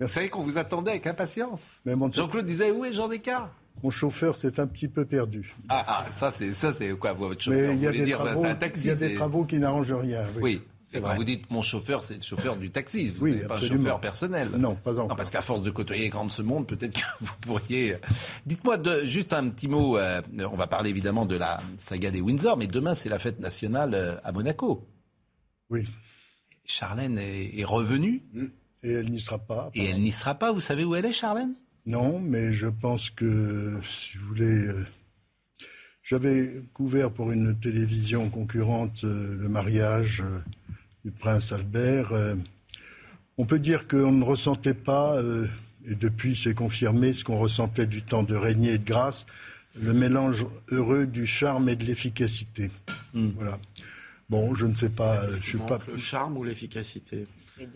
Vous savez qu'on vous attendait avec impatience. Jean-Claude disait où est Jean Descartes? Mon chauffeur s'est un petit peu perdu. ah, ah, ça c'est ça c'est quoi votre chauffeur Mais il y a Vous voulez des dire, travaux, c'est un taxi. il y a des travaux qui n'arrangent rien. Oui, Oui. C'est Quand vrai. vous dites mon chauffeur, c'est le chauffeur du taxi. Vous Oui, n'êtes pas un chauffeur personnel. Non, pas encore. Non, parce qu'à force de côtoyer grand de ce monde, peut-être que vous pourriez. Dites-moi de- juste un petit mot. euh, on va parler évidemment de la saga des Windsor, mais demain c'est la fête nationale euh, à Monaco. Oui. Charlène est, est revenue. Et elle n'y sera pas. Et elle n'y sera pas. Vous savez où elle est, Charlène? Non, mais je pense que, si vous voulez, euh, j'avais couvert pour une télévision concurrente euh, le mariage euh, du prince Albert. Euh, on peut dire qu'on ne ressentait pas, euh, et depuis c'est confirmé, ce qu'on ressentait du temps de régner et de grâce, le mélange heureux du charme et de l'efficacité. Voilà. Bon, je ne sais pas, euh, je suis pas. Le charme ou l'efficacité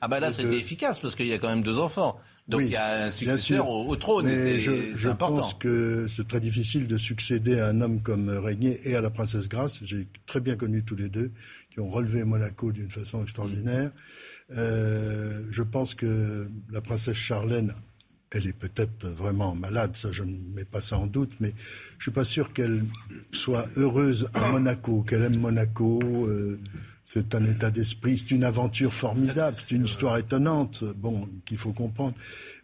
Ah bah là c'était efficace parce qu'il y a quand même deux enfants. Donc Oui, il y a un successeur au, au trône. et Mais c'est- je, je important. pense que c'est très difficile de succéder à un homme comme Régnier et à la princesse Grace. J'ai très bien connu tous les deux, qui ont relevé Monaco d'une façon extraordinaire. Euh, je pense que la princesse Charlène, elle est peut-être vraiment malade, ça je ne mets pas ça en doute, mais je suis pas sûr qu'elle soit heureuse à Monaco, qu'elle aime Monaco. euh, c'est un état d'esprit, c'est une aventure formidable, c'est une histoire étonnante, bon, qu'il faut comprendre.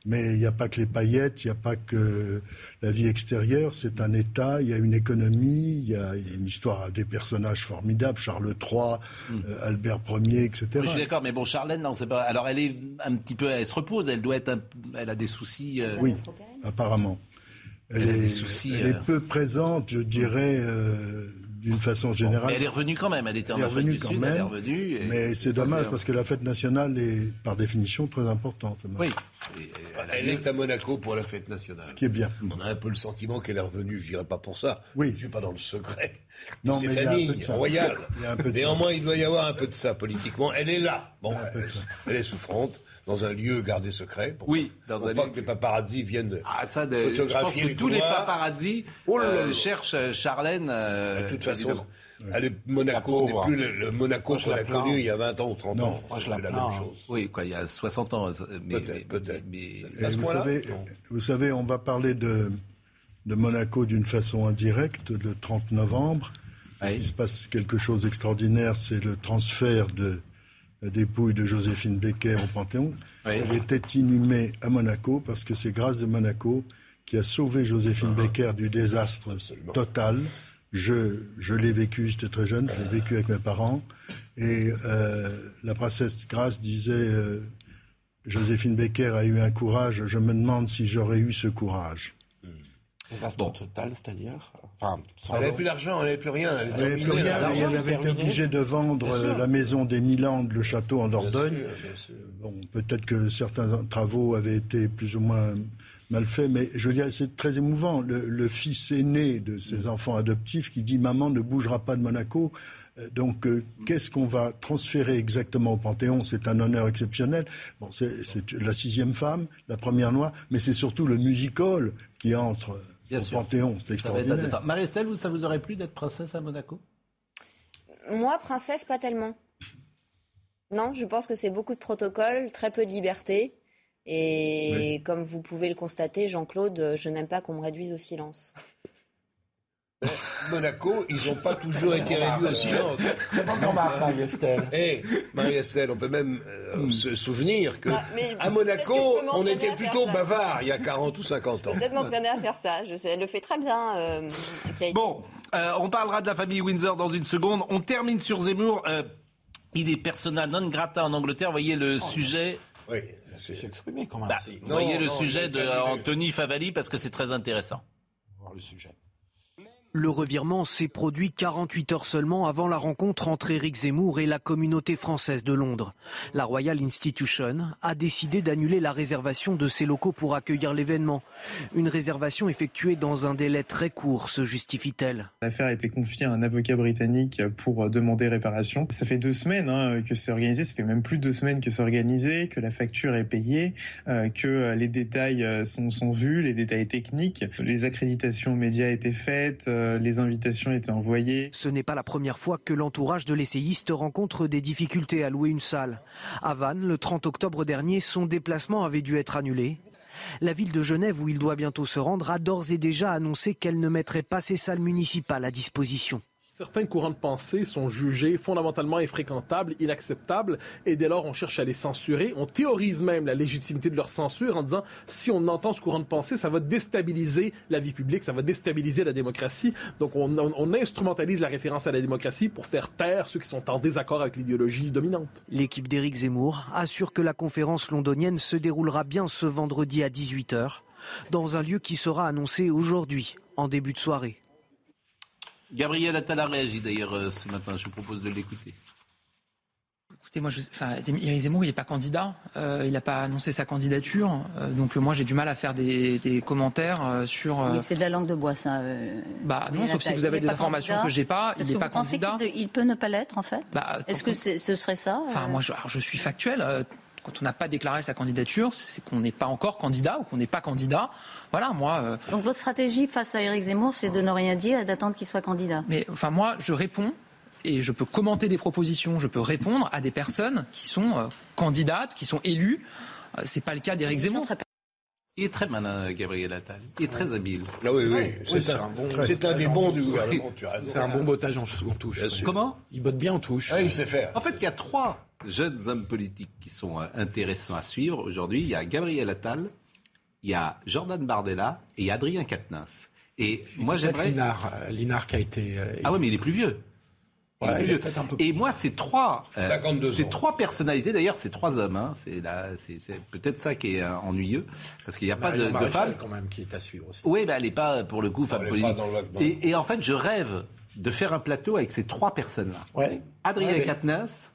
Mais il n'y a pas que les paillettes, il n'y a pas que la vie extérieure, c'est un État, il y a une économie, il y a une histoire, des personnages formidables, Charles III, euh, Albert Ier, etc. Oui, je suis d'accord, mais bon, Charlène, non, c'est pas. Alors, elle est un petit peu, elle se repose, elle doit être, un- elle a des soucis. euh, Oui, apparemment. Elle, Elle a des soucis, elle euh. est peu présente, je dirais, euh, d'une façon générale. Mais elle est revenue quand même. Elle était en Afrique revenue du quand Sud, elle est même, revenue. et- Mais c'est dommage parce que la fête nationale est, par définition, très importante. Oui. Elle est à Monaco pour la fête nationale. Ce qui est bien. On a un peu le sentiment qu'elle est revenue, je dirais pas pour ça. Oui. Je ne suis pas dans le secret. Non, mais il y a un peu famille de ça. royale. Il y a un peu de ça. Néanmoins, il doit y avoir un peu de ça politiquement. Elle est là. Bon, elle, elle est souffrante dans un lieu gardé secret. Pour, Oui, dans pour un pas lieu- que les paparazzi viennent Ah, ça, de- je pense photographier que les tous les couloirs. paparazzi Oh là là euh, là. cherchent euh, Charlène. euh, De toute façon, évidemment. est- Monaco n'est plus le, le Monaco qu'on la a plains. connu il y a 20 ans ou 30 ans. Moi, je la la plains, même chose. Oui, quoi, il y a 60 ans. Mais, Peut-être, mais- peut-être. mais- Et vous, savez, vous savez, on va parler de, de Monaco d'une façon indirecte le 30 novembre. Il se passe quelque chose d'extraordinaire, c'est le transfert de la dépouille de Joséphine Becker au Panthéon. Elle était inhumée à Monaco parce que c'est grâce de Monaco qui a sauvé Joséphine Becker du désastre total. Je, je l'ai vécu, j'étais très jeune, je l'ai vécu avec mes parents. Et euh, la princesse Grace disait euh, Joséphine Becker a eu un courage, je me demande si j'aurais eu ce courage. Désastre total, c'est-à-dire enfin, sans Elle n'avait plus d'argent, elle n'avait plus rien. Elle, n'avait plus rien, et elle avait été obligée de vendre euh, la maison des Milandes, le château en Dordogne. sûr, bien sûr. Bon, peut-être que certains travaux avaient été plus ou moins mal faits, mais je veux dire, c'est très émouvant. Le, le fils aîné de ces enfants adoptifs qui dit Maman ne bougera pas de Monaco. Euh, Donc, euh, qu'est-ce qu'on va transférer exactement au Panthéon? C'est un honneur exceptionnel. Bon, c'est c'est la sixième femme, la première noire, mais c'est surtout le music hall qui entre Bien au sûr. Panthéon. C'est extraordinaire. Marie-Estelle, vous, ça vous aurait plu d'être princesse à Monaco? Moi, princesse, pas tellement. Non, je pense que c'est beaucoup de protocoles, très peu de liberté. Et comme vous pouvez le constater, Jean-Claude, je n'aime pas qu'on me réduise au silence. Monaco, ils n'ont pas toujours été réduits au silence. Marie-Estelle. Eh, Marie-Estelle, on peut même euh, se souvenir que mais à peut-être Monaco, que je on était plutôt bavard il y a 40 ou 50 ans. Peut-être m'entraîner à faire ça. Je sais, elle le fait très bien, euh. Bon, euh, on parlera de la famille Windsor dans une seconde. On termine sur Zemmour. Euh, il est persona non grata en Angleterre. Vous voyez le sujet. Oui, c'est exprimé quand même. Bah, Si. vous voyez Non, le sujet de Anthony Favali parce que c'est très intéressant. On va voir le sujet. Le revirement s'est produit 48 heures seulement avant la rencontre entre Éric Zemmour et la communauté française de Londres. La Royal Institution a décidé d'annuler la réservation de ses locaux pour accueillir l'événement. Une réservation effectuée dans un délai très court, se justifie-t-elle. L'affaire a été confiée à un avocat britannique pour demander réparation. Ça fait deux semaines hein, que c'est organisé, ça fait même plus de deux semaines que c'est organisé, que la facture est payée, euh, que les détails euh, sont, vus, les détails techniques. Les accréditations médias étaient faites, euh, euh, les invitations étaient envoyées. Ce n'est pas la première fois que l'entourage de l'essayiste rencontre des difficultés à louer une salle. À Vannes, le 30 octobre dernier, son déplacement avait dû être annulé. La ville de Genève, où il doit bientôt se rendre, a d'ores et déjà annoncé qu'elle ne mettrait pas ses salles municipales à disposition. Certains courants de pensée sont jugés fondamentalement infréquentables, inacceptables, et dès lors on cherche à les censurer. On théorise même la légitimité de leur censure en disant si on entend ce courant de pensée, ça va déstabiliser la vie publique, ça va déstabiliser la démocratie. Donc on, instrumentalise la référence à la démocratie pour faire taire ceux qui sont en désaccord avec l'idéologie dominante. L'équipe d'Éric Zemmour assure que la conférence londonienne se déroulera bien ce vendredi à 18h, dans un lieu qui sera annoncé aujourd'hui, en début de soirée. Gabriel Attal a réagi d'ailleurs euh, ce matin. Je vous propose de l'écouter. Écoutez, moi, je, enfin, Zemmour, il n'est pas candidat. Euh, il n'a pas annoncé sa candidature. Euh, donc, moi, j'ai du mal à faire des, des commentaires euh, sur. euh, c'est de la langue de bois, ça. euh, bah non, sauf si vous avez des informations candidat. que j'ai pas. Il n'est que pas vous pensez candidat. qu'il de- il peut ne pas l'être, en fait? Bah, Est-ce que c'est- ce serait ça Enfin, moi, je, alors, je suis factuel. Quand on n'a pas déclaré sa candidature, c'est qu'on n'est pas encore candidat ou qu'on n'est pas candidat. Voilà, moi. euh, Donc votre stratégie face à Éric Zemmour, c'est de ne rien dire et d'attendre qu'il soit candidat Mais enfin, moi, je réponds et je peux commenter des propositions, je peux répondre à des personnes qui sont euh, candidates, qui sont élues. Euh, c'est pas le cas d'Éric Zemmour. Il est très malin, Gabriel Attal. Il est très habile. Ah oui, oui, c'est un, c'est un des bons du gouvernement. C'est un bon bottage en, en touche. Comment? Il botte bien en touche. Ah, il sait faire. En fait, il y a trois jeunes hommes politiques qui sont euh, intéressants à suivre aujourd'hui. Il y a Gabriel Attal, il y a Jordan Bardella et Adrien Quatennens. Et moi, j'aimerais. Linard, euh, Linard qui a été. euh, Ah ouais, mais il est plus vieux. Il est plus vieux. peut-être un peu Et moi, ces trois, euh, 52 ces ans. trois personnalités, d'ailleurs, ces trois hommes, hein, c'est peut-être ça qui est euh, ennuyeux, parce qu'il n'y a pas de, Marion de Maréchal, femmes. quand même qui est à suivre aussi. Oui, ben, elle n'est pas, pour le coup, femme politique. le. Et, et en fait, je rêve de faire un plateau avec ces trois personnes-là. Ouais. Adrien Ouais, ouais. Quatennens,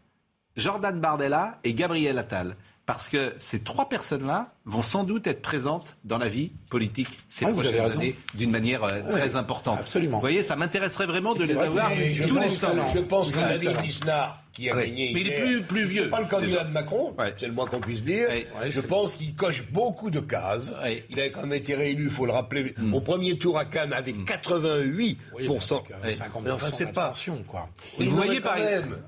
Jordan Bardella et Gabriel Attal. Parce que ces trois personnes-là vont sans doute être présentes dans la vie politique ces avez prochaines années d'une manière euh, très importante. absolument. Vous voyez, ça m'intéresserait vraiment de les vrai avoir tous les je pense que David. Lisnard, qui a Ouais. gagné. Mais il est plus- plus vieux, pas le candidat de Macron, c'est le moins qu'on puisse dire. Je pense qu'il coche beaucoup de cases. Il a quand même été réélu, il faut le rappeler, Mm. au premier tour à Cannes avec 88%. Oui, mais avec, euh, Ouais. 50% Mais enfin, c'est pas- quoi. Et vous Non, voyez mais par.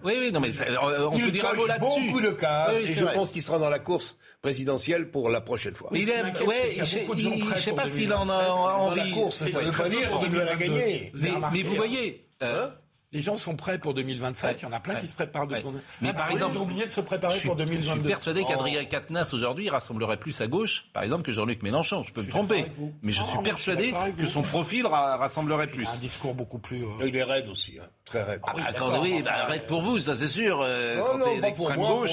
Oui, oui, non, mais ça- euh, on il peut dire un mot coche là-dessus. beaucoup de cases et je vrai. pense qu'il sera dans la course présidentielle pour la prochaine fois. Mais il aime, ouais, c'est qu'il y a je beaucoup de gens il- prêts je sais pas s'il en a 2027, envie. La course, ça Mais veut pas dire pour qu'il va la 2022. gagner. Mais, mais vous hein. voyez, euh, Les gens sont prêts pour 2027. Ouais. Il y en a plein Ouais. qui se préparent. De... Ouais. Mais Mais par par exemple, ils ont oublié de se je préparer suis, pour je suis 2022. persuadé qu'Adrien Quatennens aujourd'hui rassemblerait plus à gauche, par exemple, que Jean-Luc Mélenchon. Je peux me tromper, mais je Non, suis moi, je suis persuadé que son profil ra- rassemblerait Il plus. a un discours beaucoup plus. euh, Il est raide aussi, hein, très raide. Ah, attendez, oui, bah, arrête pour vous, ça c'est sûr. euh, Non, quand non, t'es d'extrême gauche.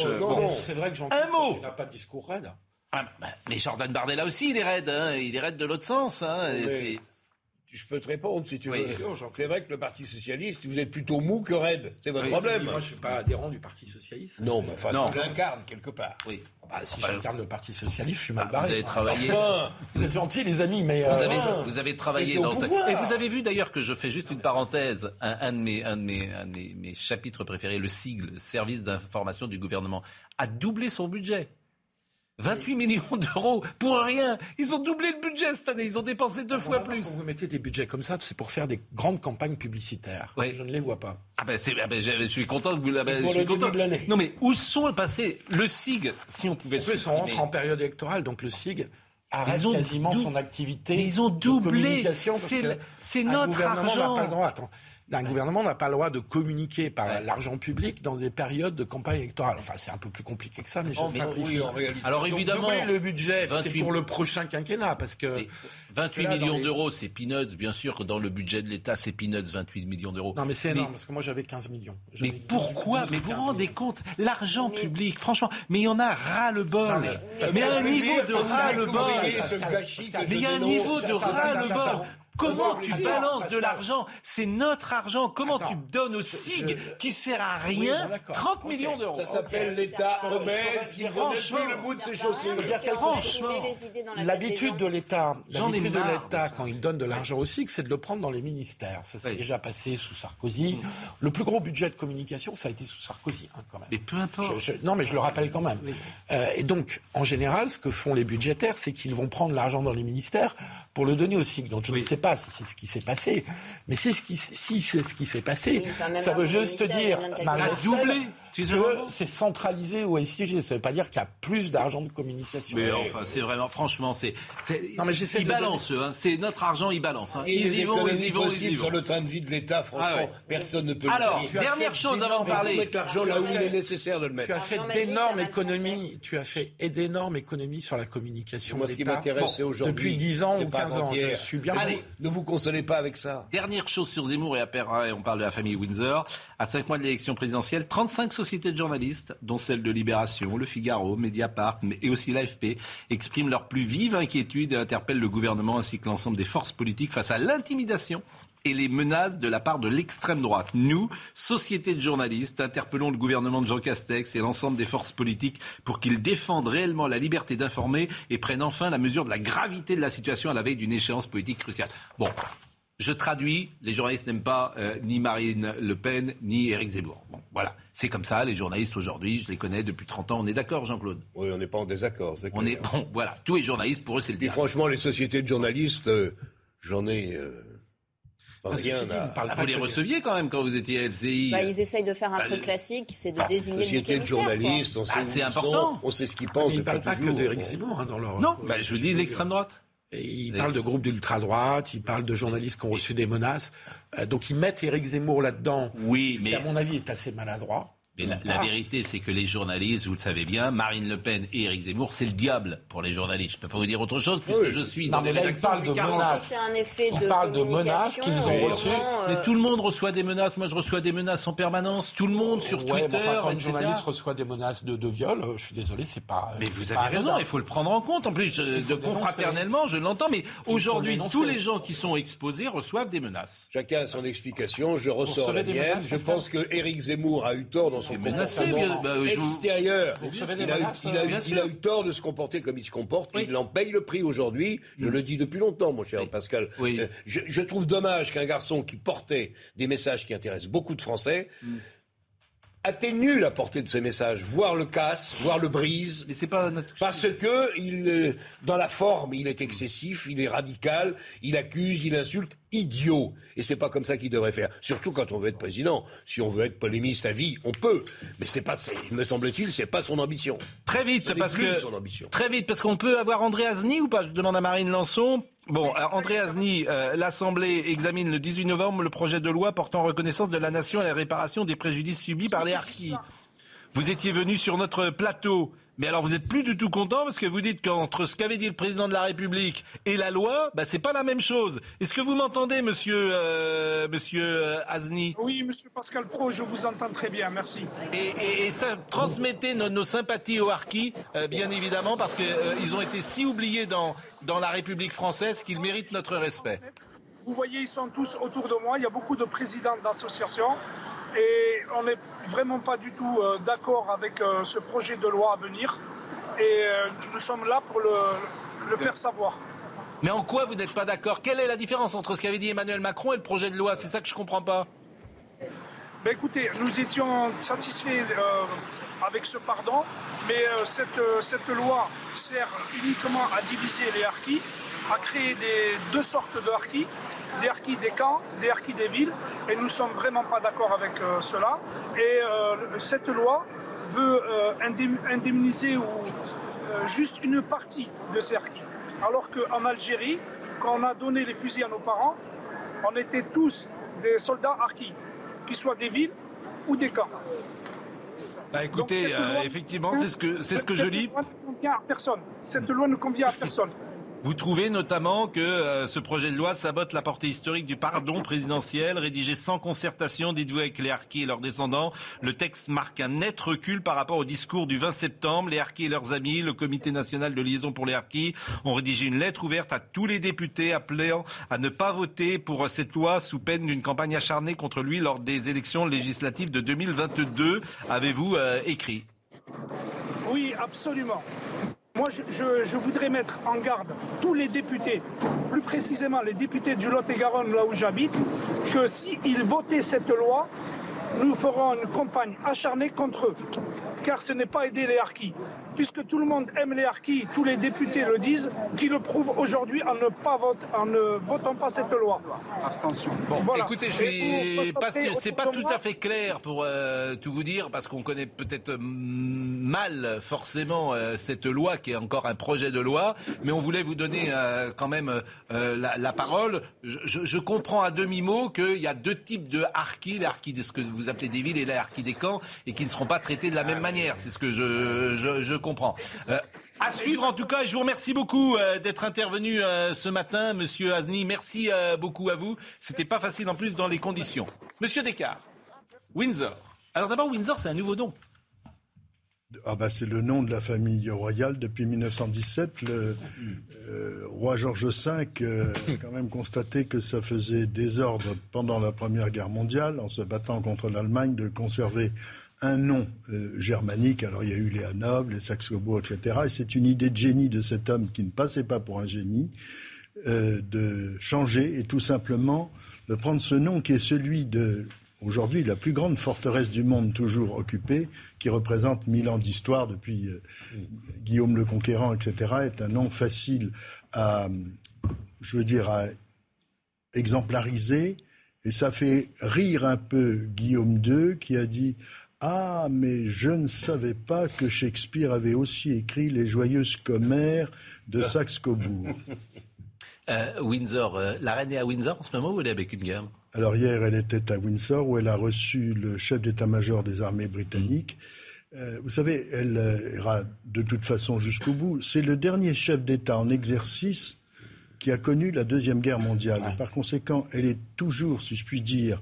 C'est vrai que Jean Un mot. n'a pas de discours raide. Ah, bah, mais Jordan Bardella aussi, il est raide. hein, Il est raide de l'autre sens. hein, Je peux te répondre si tu Oui. veux. C'est vrai que le Parti Socialiste, vous êtes plutôt mou que raide. C'est votre Oui, problème. Moi, je suis pas adhérent du Parti socialiste. Non, mais enfin, Non. tu l'incarnes quelque part. Oui. Bah, si Enfin, j'incarne le Parti socialiste, je suis mal Vous barré. avez travaillé. Enfin, Vous êtes gentils, les amis, mais. euh, Vous avez, Enfin, vous avez travaillé dans ce... Et vous avez vu d'ailleurs que je fais juste une parenthèse, un, un de, mes, un de mes, un de mes- mes chapitres préférés, le SIGL, le Service d'information du gouvernement, a doublé son budget. 28 millions d'euros pour rien. Ils ont doublé le budget cette année. Ils ont dépensé deux fois Normalement, plus. Quand vous mettez des budgets comme ça, c'est pour faire des grandes campagnes publicitaires. Ouais. Je ne les vois pas. Ah ben, ah ben, je, je suis content que vous l'avez. pour je suis le début content. de l'année. Non mais où sont passés le SIG Si on pouvait En plus, on rentre en période électorale, donc le SIG arrête Ils ont quasiment son activité. Mais ils ont doublé. C'est notre gouvernement n'a argent. pas le droit. Attends. Un gouvernement n'a pas le droit de communiquer par Ouais. l'argent public dans des périodes de campagne électorale. Enfin, c'est un peu plus compliqué que ça, mais je enfin, simplifie. oui, en réalité. Alors Donc, évidemment, le budget, c'est 28 pour le prochain quinquennat, parce que Mais 28 que là, dans millions les- d'euros, c'est peanuts. Bien sûr que dans le budget de l'État, c'est peanuts, 28 millions d'euros. non, mais c'est Mais- énorme, parce que moi j'avais 15 millions. Mais pourquoi 12 ou Mais vous vous 15 rendez millions. compte L'argent public, franchement, mais il y en a ras le bol. Non, mais, à un niveau de vous ras le bol. découvriez ce gâchis que Mais il y a un niveau de Attends, Comment tu balances de l'argent C'est notre argent. Comment Attends, tu donnes au SIG je- qui sert à Oui, rien bon, d'accord. 30 Ok. millions d'euros Ça s'appelle l'État obèse qui ne plus le bout de ses chaussures. Franchement, L'habitude de l'État, l'habitude de l'État, quand il donne de l'argent au SIG, c'est de le prendre dans les ministères. Ça s'est Oui. déjà passé sous Sarkozy. Le plus gros budget de communication, ça a été sous Sarkozy, hein, quand même. Mais peu importe. Je- je- non, mais je le rappelle quand même. Euh, et donc, en général, ce que font les budgétaires, c'est qu'ils vont prendre l'argent dans les ministères pour le donner au SIG. Donc, je Oui. ne sais pas si c'est ce qui s'est passé, mais c'est ce qui, si c'est ce qui s'est passé, ça veut juste dire, Ça a doublé. Que c'est centralisé au SIG. Ça veut pas dire qu'il y a plus d'argent de communication. Mais enfin, c'est vraiment, franchement, c'est, c'est Non, mais j'essaie ils balancent, eux, hein. c'est notre argent, ils balancent. Hein. Ils y vont, ils y vont, ils y vont. sur le train de vie de l'État, franchement, Ah ouais. personne ne peut le Alors, dire. dernière chose avant de parler. mettre l'argent là où il est nécessaire de le Tu mettre. as fait d'énormes économies. Tu as fait d'énormes économies sur la communication. Moi, ce qui m'intéresse, c'est aujourd'hui. Depuis 10 ans ou pas 15 ans. Je suis bien. Allez, ne vous consolez pas avec ça. Dernière chose sur Zemmour et après on parle de la famille Windsor. À cinq mois de l'élection présidentielle, 35 sociétés de journalistes, dont celle de Libération, Le Figaro, Mediapart et aussi l'AFP, expriment leur plus vive inquiétude et interpellent le gouvernement ainsi que l'ensemble des forces politiques face à l'intimidation et les menaces de la part de l'extrême droite. Nous, société de journalistes, interpellons le gouvernement de Jean Castex et l'ensemble des forces politiques pour qu'ils défendent réellement la liberté d'informer et prennent enfin la mesure de la gravité de la situation à la veille d'une échéance politique cruciale. Bon, je traduis, les journalistes n'aiment pas euh, ni Marine Le Pen ni Éric Zemmour. Bon, voilà, c'est comme ça, les journalistes aujourd'hui, je les connais depuis 30 ans, on est d'accord Jean-Claude? Oui, on n'est pas en désaccord. c'est On clair. est, bon, voilà, tous les journalistes, pour eux, c'est le Et diable. franchement, les sociétés de journalistes, euh, j'en ai euh, Ah, rien à... Ah, vous les receviez quand même quand vous étiez à LCI Bah, ils essayent de faire un Bah, truc le- classique, c'est de désigner le Société quoi. journalistes, on sait Ah, c'est important. sont, on sait ce qu'ils pensent. Mais ils ne parlent pas que d'Éric. Zemmour hein, dans leur. Non, bah, je vous dis l'extrême droite. Et Les- parlent de groupes d'ultra-droite, ils parlent de journalistes qui ont reçu des menaces. Euh, donc ils mettent Éric Zemmour là-dedans. Oui, ce mais- qui, à mon avis, est assez maladroit. La, la Ah. vérité, c'est que les journalistes, vous le savez bien, Marine Le Pen et Éric Zemmour, c'est le diable pour les journalistes. Je ne peux pas vous dire autre chose puisque je suis Non, dans mais les là, il rédactions parle de depuis 40 ans. menaces. Un effet On de parle de menaces qu'ils ont euh, reçues. vraiment, euh, Mais tout le monde reçoit des menaces. Moi, je reçois des menaces en permanence. Tout le monde sur Ouais, Twitter, mais enfin, quand un etc. journaliste reçoit des menaces de, de viol, euh, je suis désolé, c'est pas. Mais vous pas avez raison, il faut le prendre en compte. En plus, je- de confraternellement, je l'entends, mais aujourd'hui, tous les gens qui sont exposés reçoivent des menaces. Chacun a son explication, je ressors la mienne. menaces, Je pense que Éric Zemmour a eu tort dans son bah, Il a, eu, tort de se comporter comme il se comporte. Oui. Il en paye le prix aujourd'hui. Je le dis depuis longtemps, mon cher Pascal. Oui. Euh, Je, je trouve dommage qu'un garçon qui portait des messages qui intéressent beaucoup de Français atténue la portée de ces messages, voire le casse, voire le brise. Mais c'est pas notre... Parce que il, euh, dans la forme, il est excessif, il est radical, il accuse, il insulte, idiot. Et c'est pas comme ça qu'il devrait faire. Surtout quand on veut être président. Si on veut être polémiste à vie, on peut. Mais c'est pas, me semble-t-il, c'est pas son ambition. Très vite, Ce parce que son ambition. très vite, parce qu'on peut avoir André Azny ou pas? Je demande à Marine Lançon. Bon, euh, André Azny, euh, l'Assemblée examine le 18 novembre le projet de loi portant reconnaissance de la nation et la réparation des préjudices subis par les harkis. Vous étiez venu sur notre plateau. Mais alors vous n'êtes plus du tout content parce que vous dites qu'entre ce qu'avait dit le président de la République et la loi, bah, c'est pas la même chose. Est-ce que vous m'entendez, monsieur, euh, monsieur euh, Azny? Oui, monsieur Pascal Pro, je vous entends très bien, merci. Et, et- et ça, transmettez nos, nos sympathies aux Harkis, euh, bien évidemment, parce qu'ils ont été si oubliés dans, dans la République française qu'ils méritent notre respect. Vous voyez, ils sont tous autour de moi. Il y a beaucoup de présidents d'associations et on n'est vraiment pas du tout euh, d'accord avec euh, ce projet de loi à venir. Et euh, nous sommes là pour le, le faire savoir. Mais en quoi vous n'êtes pas d'accord? Quelle est la différence entre ce qu'avait dit Emmanuel Macron et le projet de loi? C'est ça que je comprends pas. Ben écoutez, nous étions satisfaits euh, avec ce pardon, mais euh, cette, euh, cette loi sert uniquement à diviser les harkis, créer des, deux sortes de harkis, des harkis des camps, des harkis des villes, et nous ne sommes vraiment pas d'accord avec euh, cela. Et euh, cette loi veut euh, indem- indemniser ou juste une partie de ces harkis. Alors qu'en Algérie, quand on a donné les fusils à nos parents, on était tous des soldats harkis, qu'ils soient des villes ou des camps. Bah écoutez, Donc, cette loi- effectivement, c'est ce que, c'est ce que je Cette lis. loi ne convient à personne. Cette loi ne convient à personne. Vous trouvez notamment que euh, ce projet de loi sabote la portée historique du pardon présidentiel, rédigé sans concertation, dites-vous, avec les harkis et leurs descendants. Le texte marque un net recul par rapport au discours du 20 septembre. Les harkis et leurs amis, le Comité national de liaison pour les harkis, ont rédigé une lettre ouverte à tous les députés appelant à ne pas voter pour cette loi sous peine d'une campagne acharnée contre lui lors des élections législatives de 2022. Avez-vous euh, écrit? Oui, absolument. Moi, je, voudrais mettre en garde tous les députés, plus précisément les députés du Lot-et-Garonne, là où j'habite, que s'ils votaient cette loi, nous ferons une campagne acharnée contre eux. Car ce n'est pas aider les harkis. Puisque tout le monde aime les harkis, tous les députés le disent, qui le prouvent aujourd'hui en, ne pas en ne votant pas cette loi. Abstention. Bon, écoutez, je suis pas c'est pas tout à fait clair pour euh, tout vous dire, parce qu'on connaît peut-être mal forcément euh, cette loi qui est encore un projet de loi, mais on voulait vous donner euh, quand même la, parole. Je, je, comprends à demi-mot qu'il y a deux types de harkis, les harkis de ce que vous appelez des villes et les harkis des camps, et qui ne seront pas traités de la même manière. C'est ce que je, je, je comprends. À suivre en tout cas, je vous remercie beaucoup euh, d'être intervenu euh, ce matin, Monsieur Azni. Merci euh, beaucoup à vous. C'était pas facile en plus dans les conditions. Monsieur Descartes, Windsor. Alors d'abord, Windsor, c'est un nouveau nom. Ah bah c'est le nom de la famille royale depuis 1917. Le roi George V a quand même constaté que ça faisait désordre pendant la Première Guerre mondiale, en se battant contre l'Allemagne, de conserver un nom euh, germanique. Alors il y a eu les Hanovres, les Saxe-Cobourg, etc. Et c'est une idée de génie de cet homme qui ne passait pas pour un génie euh, de changer et tout simplement de prendre ce nom qui est celui de aujourd'hui la plus grande forteresse du monde toujours occupée, qui représente mille ans d'histoire depuis euh, Guillaume le Conquérant, etc. Est un nom facile à, je veux dire, à exemplariser. Et ça fait rire un peu Guillaume II qui a dit ah, mais je ne savais pas que Shakespeare avait aussi écrit Les joyeuses commères de Saxe-Cobourg. Euh, Windsor, euh, la reine est à Windsor en ce moment ou elle est à Buckingham? Alors hier, elle était à Windsor où elle a reçu le chef d'état-major des armées britanniques. Euh, vous savez, elle ira de toute façon jusqu'au bout. C'est le dernier chef d'État en exercice qui a connu la Deuxième Guerre mondiale. Et par conséquent, elle est toujours, si je puis dire,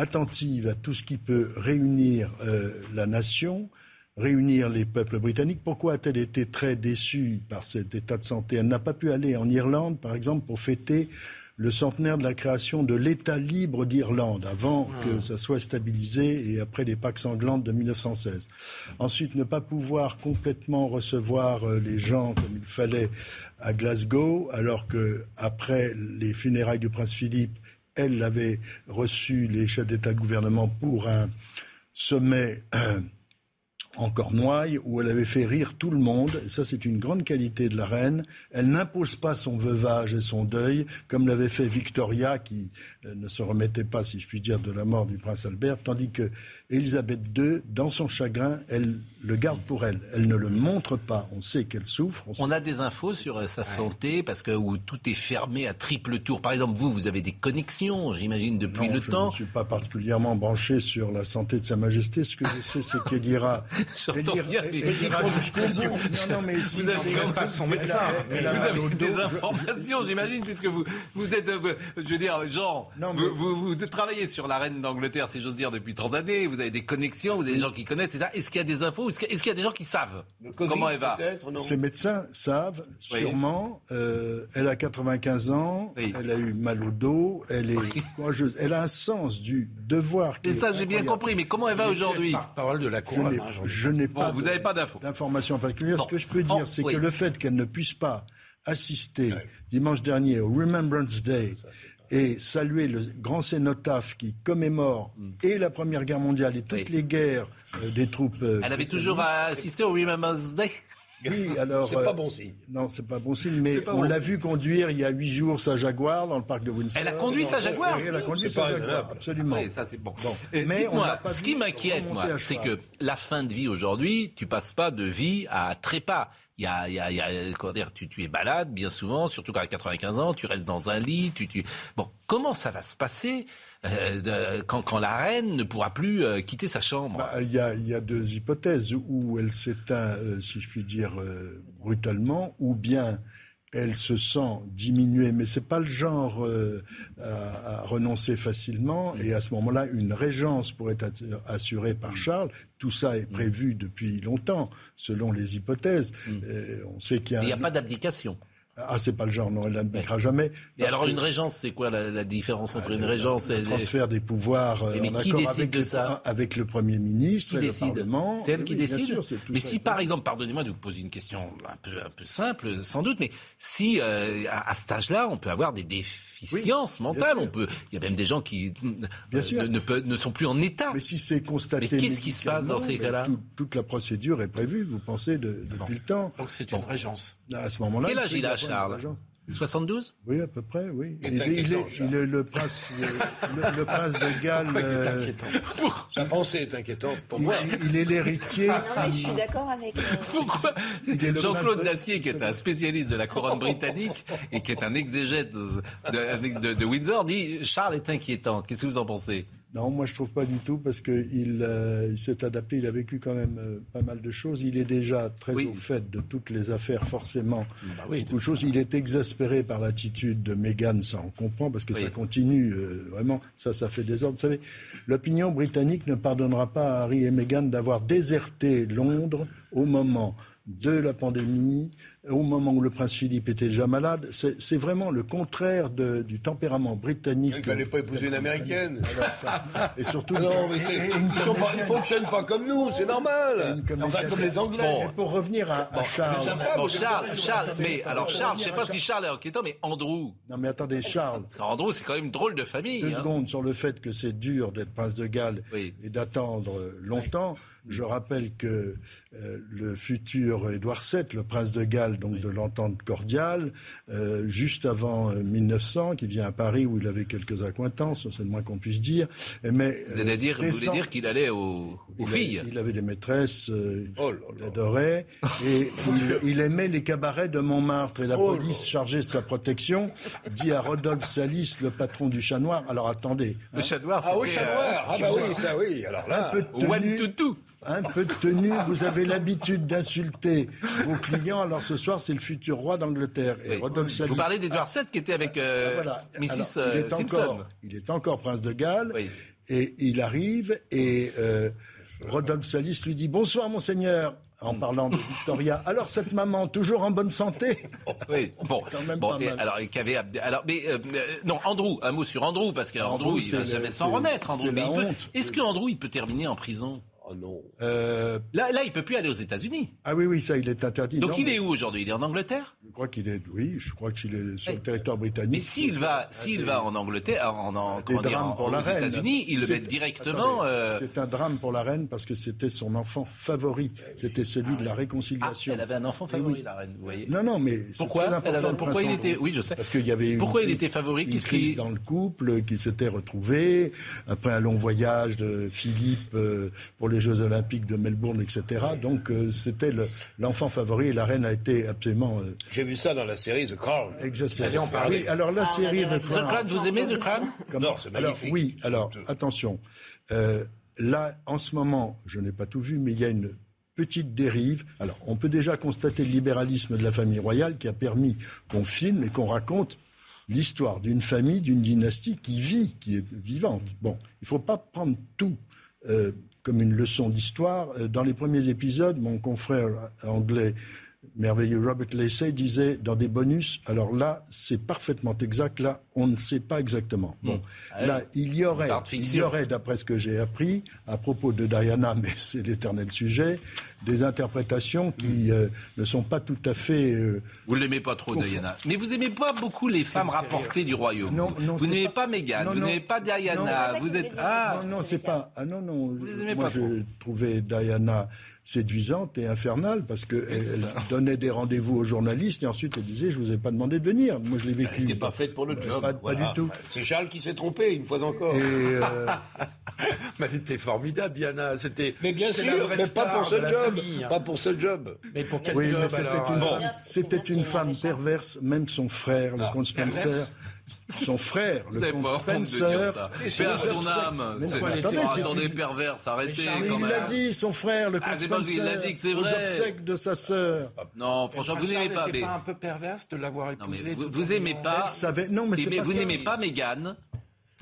attentive à tout ce qui peut réunir euh, la nation, réunir les peuples britanniques. Pourquoi a-t-elle été très déçue par cet état de santé? Elle n'a pas pu aller en Irlande, par exemple, pour fêter le centenaire de la création de l'État libre d'Irlande, avant hmm. que ça soit stabilisé et après les Pâques sanglantes de 1916. Ensuite, ne pas pouvoir complètement recevoir euh, les gens comme il fallait à Glasgow, alors que après les funérailles du prince Philippe, elle avait reçu les chefs d'État de gouvernement pour un sommet euh, en Cornouailles où elle avait fait rire tout le monde. Ça, c'est une grande qualité de la reine. Elle n'impose pas son veuvage et son deuil, comme l'avait fait Victoria, qui euh, ne se remettait pas, si je puis dire, de la mort du prince Albert, tandis que Élisabeth II, dans son chagrin, elle le garde pour elle. Elle ne le montre pas. On sait qu'elle souffre. On, a des infos sur euh, sa santé parce que où tout est fermé à triple tour. Par exemple, vous, vous avez des connexions, j'imagine, depuis le temps. Je ne suis pas particulièrement branché sur la santé de Sa Majesté. Ce que je sais, c'est qu'elle ira. jusqu'au bout. Non, non, mais vous n'avez pas son médecin. vous avez des informations, j'imagine, puisque vous, vous êtes, euh, je veux dire, genre, vous, vous, travaillez sur la reine d'Angleterre, si j'ose dire, depuis tant d'années. Vous avez des connexions, vous avez des gens qui connaissent, ça. Est-ce qu'il y a des infos? Est-ce qu'il y a des gens qui savent? Comment elle va? Ces médecins savent, sûrement. Euh, elle a 95 ans, elle a eu mal au dos, elle est courageuse. Elle a un sens du devoir. Et ça, j'ai bien compris, mais comment elle va aujourd'hui? Parole de la couronne. Je n'ai pas, vous n'avez pas d'informations particulières. Ce que je peux dire, c'est que le fait qu'elle ne puisse pas assister dimanche dernier au Remembrance Day et saluer le grand cénotaphe qui commémore mm. et la Première Guerre mondiale et toutes les guerres euh, des troupes. Euh, Elle avait toujours assisté au Remembrance Day oui, alors. C'est pas euh, bon signe. Non, c'est pas bon signe, mais on l'a vu conduire il y a huit jours sa Jaguar dans le parc de Windsor. Elle a conduit sa Jaguar Elle a conduit sa Jaguar, absolument. Oui, ça c'est bon. Mais moi, ce qui m'inquiète, moi, c'est que la fin de vie aujourd'hui, tu passes pas de vie à trépas. Y a, y a, y a comment dire, tu, tu es balade bien souvent, surtout quand à 95 ans, tu restes dans un lit, tu, tu... Bon, comment ça va se passer euh, quand, quand, la reine ne pourra plus euh, quitter sa chambre? Bah, Il y, a, y, a, deux hypothèses, où elle s'éteint, euh, si je puis dire, brutalement, ou bien elle se sent diminuée, mais c'est pas le genre à, à, renoncer facilement. Et à ce moment-là, une régence pourrait être assurée par Charles. Tout ça est prévu depuis longtemps, selon les hypothèses. on sait qu'il y a. Il n'y a pas d'abdication. Ah, c'est pas le genre, non, elle l'appliquera jamais. Et alors, une régence, c'est quoi la, différence entre une régence et... Le transfert des pouvoirs mais, en qui accord décide avec, de le, ça avec le Premier ministre qui et décide le Parlement. C'est elle qui Oui, décide sûr, Mais si, par exemple, pardonnez-moi de vous poser une question un peu, un peu simple, sans doute, mais si, euh, à, à cet âge-là, on peut avoir des déficiences mentales, on peut... Il y a même des gens qui Bien euh, sûr. Ne, ne, peut- ne sont plus en état. Mais si c'est constaté. Mais qu'est-ce qui se passe dans ces médicalement, cas-là tout- Toute la procédure est prévue, vous pensez, de- depuis le temps. Donc c'est une régence. À ce moment-là. Quel âge il a, Charles régence. 72 Oui, à peu près, oui. Il est Il, est- il inquiétant, est, Charles. il est le prince, euh, le, le prince de Galles. euh, Sa pensée est inquiétante pour il, moi. il est l'héritier. Non, mais je suis d'accord avec. euh, Pourquoi? Jean-Claude Dacier, qui est un spécialiste de la couronne britannique et qui est un exégète de, de- de- de Windsor, dit Charles est inquiétant. Qu'est-ce que vous en pensez? Non, moi je trouve pas du tout parce qu'il euh, il s'est adapté, il a vécu quand même euh, pas mal de choses. Il est déjà très au fait de toutes les affaires, forcément. Bah beaucoup de choses. Il est exaspéré par l'attitude de Meghan, ça on comprend parce que Oui. ça continue euh, vraiment. Ça, ça fait désordre. Vous savez, l'opinion britannique ne pardonnera pas à Harry et Meghan d'avoir déserté Londres au moment de la pandémie, au moment où le prince Philippe était déjà malade. C'est vraiment le contraire de- du tempérament britannique. Il fallait pas épouser une américaine. Et surtout, Ah non, mais ils ils fonctionnent pas comme nous, c'est normal. Enfin, comme les Anglais. Et pour revenir à, à Charles. Bon, Charles, Charles, mais alors Charles, je sais pas si Charles est inquiétant, mais Andrew. Non mais attendez, Charles. Parce qu'Andrew, c'est quand même une drôle de famille. Deux hein. secondes sur le fait que c'est dur d'être prince de Galles Oui. et d'attendre longtemps. Je rappelle que euh, le futur Édouard VII, le prince de Galles, donc de l'entente cordiale, euh, juste avant euh, 1900, qui vient à Paris où il avait quelques accointances, c'est le moins qu'on puisse dire. Mais Vous allez dire, vous voulez descend- dire qu'il allait aux, aux il a- filles il avait des maîtresses, euh, Oh il adorait, et il, il aimait les cabarets de Montmartre. Et la Oh là. police chargée de sa protection dit à Rodolphe Salis, le patron du Chat Noir, alors attendez, Le hein, chat noir, Ah, au chat euh, noir. Ah, bah oui, ça oui. Alors un là. peu de One tenue, to two. Un peu de tenue, vous avez l'habitude d'insulter vos clients, alors ce soir c'est le futur roi d'Angleterre. Et Oui. Vous parlez d'Edward VII qui était avec euh, Ah, voilà. Mrs. Alors, il, euh, est Simpson. encore, il est encore prince de Galles. Oui. Et il arrive et euh, Rodolphe Salis lui dit Bonsoir, monseigneur, en parlant de Victoria. Alors, cette maman, toujours en bonne santé? Oui, bon, Quand même bon pas et mal. alors, qu'avait mais euh, non, Andrew, un mot sur Andrew parce qu'Andrew, Andrew, il va jamais s'en remettre. Andrew, mais peut- honte. est-ce que Andrew, il peut terminer en prison? Oh non. Euh, Là, là, il peut plus aller aux États-Unis. Ah oui, oui, ça, il est interdit. Donc, Non, il mais est où aujourd'hui? Il est en Angleterre? Je crois qu'il est, oui, je crois qu'il est sur le territoire britannique. Mais s'il va, s'il va en Angleterre, en, en, dire, en- pour aux. États-Unis, il le met directement. Euh, C'est un drame pour la reine parce que c'était son enfant favori. C'était celui de la ah, réconciliation. elle avait un enfant Eh favori, oui. la reine. Vous voyez Non, non, mais Pourquoi Elle avait- pourquoi il était- oui, je sais. Parce qu'il y avait Pourquoi une- il était favori? Qu'est-ce qui- dans le couple qui s'était retrouvé après un long voyage de Philippe euh, pour les Jeux Olympiques de Melbourne, etc. Donc euh, c'était le- l'enfant favori et la reine a été absolument J'ai vu ça dans la série The Crown. parler. Oui, alors la série The The Crown. Crown, vous aimez The Crown Comme- Non, c'est alors, magnifique. oui, alors attention. Euh, là, en ce moment, je n'ai pas tout vu, mais il y a une petite dérive. Alors, on peut déjà constater le libéralisme de la famille royale qui a permis qu'on filme et qu'on raconte l'histoire d'une famille, d'une dynastie qui vit, qui est vivante. Bon, il ne faut pas prendre tout euh, comme une leçon d'histoire. Euh, Dans les premiers épisodes, mon confrère anglais merveilleux. Robert Lacey disait dans des bonus, alors là, c'est parfaitement exact, là, on ne sait pas exactement. Bon, Ah là, il y aurait, il y aurait, d'après ce que j'ai appris, à propos de Diana, mais c'est l'éternel sujet, des interprétations qui euh, ne sont pas tout à fait... euh, Vous ne l'aimez pas trop, Confond. Diana. Mais vous aimez pas beaucoup les femmes rapportées du royaume. Non, non, vous n'aimez pas- pas Meghan, vous n'aimez pas Diana, Non. vous êtes... Ah, non, non, c'est pas. Ah non, non. Vous les aimez moi, pas je trop. trouvais Diana séduisante et infernale parce qu'elle elle donnait des rendez-vous aux journalistes et ensuite elle disait Je vous ai pas demandé de venir. Moi, je l'ai vécu. Elle n'était pas faite pour le job. Pas, du tout. C'est Charles qui s'est trompé, une fois encore. Et, euh, Mais elle était formidable, Diana. C'était. Mais bien sûr, mais pas pour ce de la job. famille, hein. Pas pour ce job. Mais pour quel oui, job c'était alors une Bon. femme, c'était une femme perverse. Même son frère, le Ah, comte Spencer, perverse son frère, le comte Spencer. dire ça. Mais c'est Père son âme. C'est- attendez, c'est arrêtez Mais quand il même. l'a dit, son frère, le Ah, comte c'est il l'a Spencer, dit que c'est aux vrai. obsèques de sa sœur. Non, franchement, vous n'aimez pas. Mais... pas un peu perverse de l'avoir Non, mais épousé vous, aimez pas. Non, mais c'est Aimez- pas vous n'aimez pas Meghan.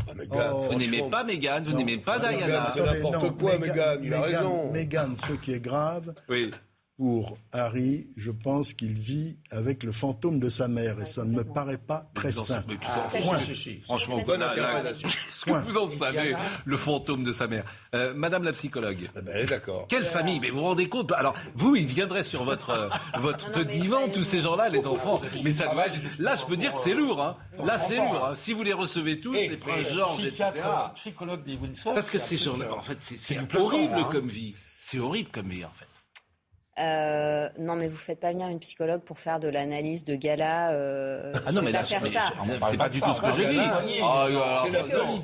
Ah, Meghan, Oh, Vous n'aimez pas Meghan. Vous n'aimez pas Diana. c'est n'importe quoi, Meghan, il a raison. Meghan, ce qui est grave, Oui. Pour Harry, je pense qu'il vit avec le fantôme de sa mère et ça ne me paraît pas très sain. Point. Franchement, bonne interprétation. Ce que vous en savez, le fantôme de sa mère. Euh, Madame la psychologue. Eh ben, d'accord. Quelle famille Mais vous vous rendez compte Alors, vous, ils viendraient sur votre, euh, votre divan, tous ces gens-là, les enfants. Mais ça doit être... Là, je peux dire que c'est lourd. Hein. Là, c'est lourd. hein. Si vous les recevez tous, les princes Georges, etc. psychologue des Windsor. Parce que ces gens-là, en fait, c'est horrible hein. comme vie. C'est horrible comme vie, en fait. Euh, non, mais vous faites pas venir une psychologue pour faire de l'analyse de gala. Euh, Ah non, je vais mais là, pas faire mais ça. je- c'est pas du tout ce que je dis. Ah,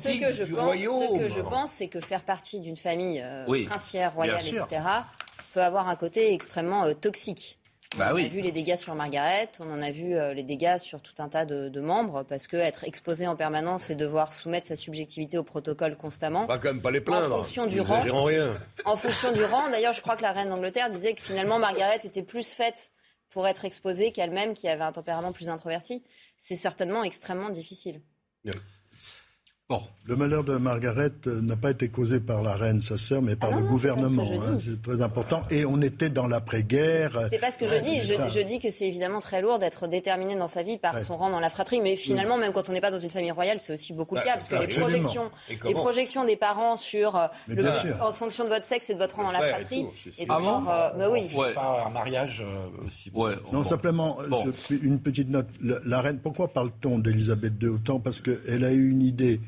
Ce que- je du pense, royaume. ce que je pense, c'est que faire partie d'une famille euh, Oui, princière, royale, etc., peut avoir un côté extrêmement euh, toxique. Bah on oui. a vu les dégâts sur Margaret, on en a vu euh, les dégâts sur tout un tas de, de membres, parce que être exposé en permanence et devoir soumettre sa subjectivité au protocole constamment. On va quand même pas les plaindre. En fonction du rang. rien. En fonction du rang, d'ailleurs, je crois que la reine d'Angleterre disait que finalement Margaret était plus faite pour être exposée qu'elle-même, qui avait un tempérament plus introverti. C'est certainement extrêmement difficile. Bon. Le malheur de Margaret euh, n'a pas été causé par la reine, sa sœur, mais par Ah le non, c'est ce gouvernement. hein, c'est très important. Et on était dans l'après-guerre. C'est pas ce que je dis. Je, dis que c'est évidemment très lourd d'être déterminé dans sa vie par Ouais. son rang dans la fratrie. Mais finalement, même quand on n'est pas dans une famille royale, c'est aussi beaucoup le Ouais, cas. Parce que les projections, Et les projections des parents sur euh, Mais le, en fonction de votre sexe et de votre rang dans la et fratrie est Ah toujours, bon euh, mais oui. Ouais. Pas un mariage euh, aussi. Ouais. Non, simplement, euh, je- une petite note. Le- la reine, pourquoi parle-t-on d'Élisabeth II autant? Parce qu'elle a eu une idée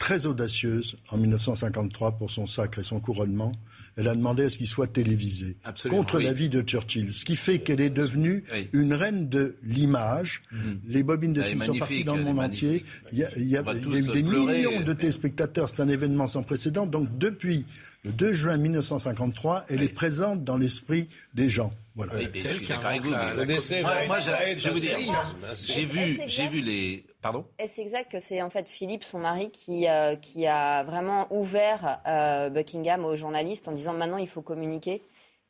très audacieuse en 1953 pour son sacre et son couronnement. Elle a demandé à ce qu'il soit télévisé Absolument, contre oui. l'avis de Churchill, ce qui fait qu'elle est devenue une reine de l'image. Les bobines de Elle films sont parties dans le elle monde entier. Il y a, il y a- On va il y a tous eu des pleurer. millions de téléspectateurs. C'est un événement sans précédent. Donc depuis le 2 juin 1953, elle est présente dans l'esprit des gens. Voilà. Oui, mais je suis d'accord avec vous, mais- Le décès Moi, je vais vous dire, j'ai vu, j'ai vu les. Pardon? Est-ce exact que c'est en fait Philippe, son mari, qui, euh, qui a vraiment ouvert euh, Buckingham aux journalistes en disant maintenant il faut communiquer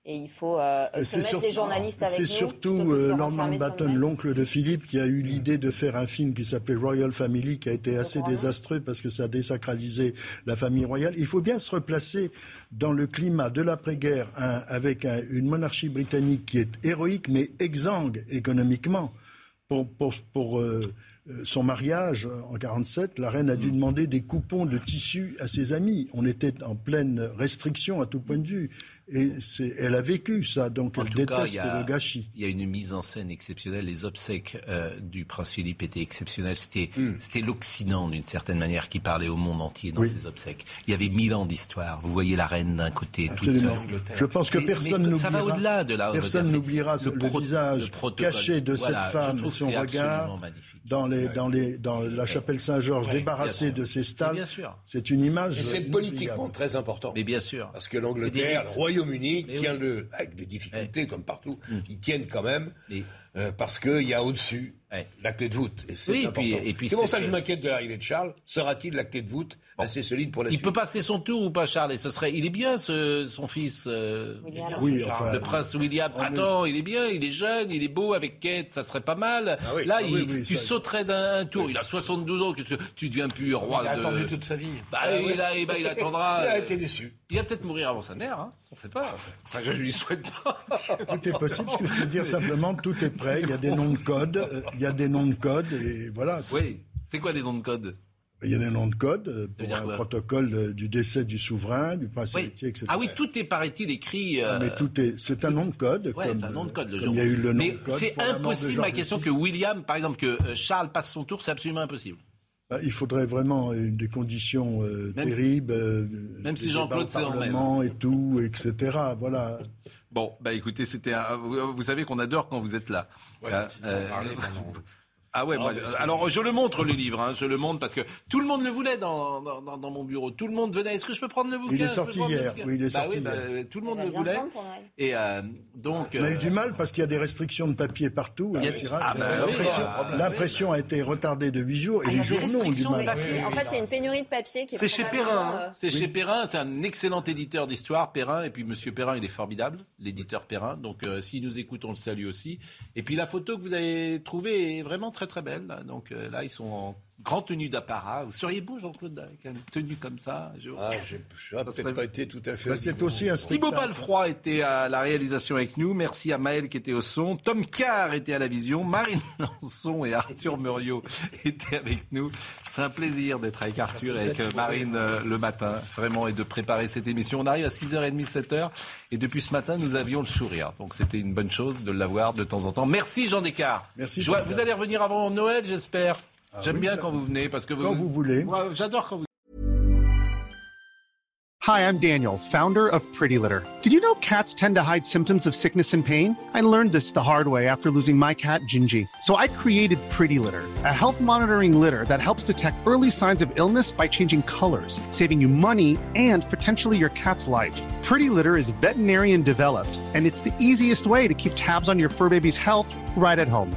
et il faut euh, se C'est mettre surtout- les journalistes avec C'est nous. surtout de se euh, Mountbatten, nous-mêmes. l'oncle de Philippe, qui a eu l'idée de faire un film qui s'appelait Royal Family, qui a été assez désastreux parce que ça a désacralisé la famille royale. Il faut bien se replacer dans le climat de l'après-guerre, un- avec un- une monarchie britannique qui est héroïque mais exsangue économiquement. Pour, pour- pour, euh, son mariage en 47, la reine a Mm. dû demander des coupons de tissu à ses amis. On était en pleine restriction à tout point de vue. Et elle a vécu ça, donc En elle cas, déteste a, le gâchis. il y a une mise en scène exceptionnelle. Les obsèques euh, du prince Philippe étaient exceptionnelles. C'était Hmm. c'était l'Occident, d'une certaine manière, qui parlait au monde entier dans Oui. ces obsèques. Il y avait mille ans d'histoire. Vous voyez la reine d'un côté, toute Absolument. seule. Je pense que Mais- personne Ça va n'oubliera- au-delà de la Personne c'est n'oubliera le visage le caché de Voilà, cette femme, trouve son regard dans, les, dans, les, dans la chapelle Saint-Georges, Ouais, débarrassée de ses stalles. C'est une image. Et c'est politiquement très important. Mais bien sûr. Parce que l'Angleterre, le rites. Royaume-Uni, tient oui. le, avec des difficultés comme partout, Mm. ils tiennent quand même, euh, parce qu'il y a au-dessus la clé de voûte. Et c'est Oui, et important. puis- et puis c'est pour ça que je m'inquiète de l'arrivée de Charles. Sera-t-il la clé de voûte assez solide pour la Il suite peut passer son tour ou pas, Charles Et ce serait, il est bien, ce, son fils, euh, William. Oui, Charles, enfin, le prince William. Attends, il est bien, il est jeune, il est beau avec Kate, ça serait pas mal. Là, Ah il- oui, oui, tu ça- sauterais d'un un tour. Il a 72 ans, que- tu deviens plus roi Il a de. attendu toute sa vie. Bah, Ah il, oui. a- il attendra. Il a euh, été déçu. Il va peut-être mourir avant sa mère, hein. on sait pas. Enfin, je lui souhaite pas. Tout est possible. Ce que je peux dire simplement, tout est prêt. Il y a des noms de code. euh, Il y a des noms de code. Et voilà. Oui, c'est quoi les noms de code? Il y a des noms de code euh, pour un protocole euh, du décès du souverain, du prince Oui. héritier, etc. Ah oui, tout est, paraît-il, écrit. Ah, euh, mais tout est, c'est un nom de code. Ouais, c'est un nom de code, le genre. Il y a eu le nom Mais de code. c'est impossible, ma question, que William, par exemple, que Charles passe son tour, c'est absolument impossible. Bah, il faudrait vraiment une, des conditions euh, Même si- terribles. euh, même si Jean-Claude c'est en et tout, etc. Voilà. Bon, bah écoutez, c'était un- vous, savez qu'on adore quand vous êtes là. Hein, euh, Ah ouais, moi, mais c'est- alors je le montre le livre, hein, je le montre parce que tout le monde le voulait dans, dans, dans- dans mon bureau. Tout le monde venait. Est-ce que je peux prendre le bouquin Il est sorti hier, oui, il est Bah sorti oui, bah, hier. tout le monde Elle le voulait. Et euh, donc, On a eu euh, du mal parce qu'il y a des restrictions de papier partout. Ah, bah oui, L'impression- ah, bah L'impression a été retardée de 8 jours et Ah, il y les a des journaux ont du mal. papier. En fait, il y a une pénurie de papier qui est c'est chez Perrin. hein. euh, C'est chez Perrin. C'est un excellent éditeur d'histoire, Perrin. Et puis Monsieur Perrin, il est formidable, l'éditeur Perrin. Donc euh, s'il nous écoute, on le salue aussi. Et puis la photo que vous avez trouvée est vraiment très très belle. là. Donc euh, là, ils sont en Grande tenue d'apparat. Vous seriez beau, Jean-Claude, avec une tenue comme ça Ah, je n'ai peut-être pas été tout à fait. Bah, c'est aussi un Thibaut. Palfroy était à la réalisation avec nous. Merci à Maël qui était au son. Tom Carr était à la vision. Marine Lançon et Arthur Muriot étaient avec nous. C'est un plaisir d'être avec Arthur et avec euh, Marine euh, le matin, vraiment, et de préparer cette émission. On arrive à 6h30, 7h. Et depuis ce matin, nous avions le sourire. Donc c'était une bonne chose de l'avoir de temps en temps. Merci Jean Descartes. Merci. Je vous allez revenir avant Noël, j'espère. Ah J'aime oui, bien quand vous venez parce que vous. Quand vous voulez. Ouais, J'adore quand vous. Hi, I'm Daniel, founder of Pretty Litter. Did you know cats tend to hide symptoms of sickness and pain? I learned this the hard way after losing my cat, Gingy. So I created Pretty Litter, a health monitoring litter that helps detect early signs of illness by changing colors, saving you money and potentially your cat's life. Pretty Litter is veterinarian developed, and it's the easiest way to keep tabs on your fur baby's health right at home.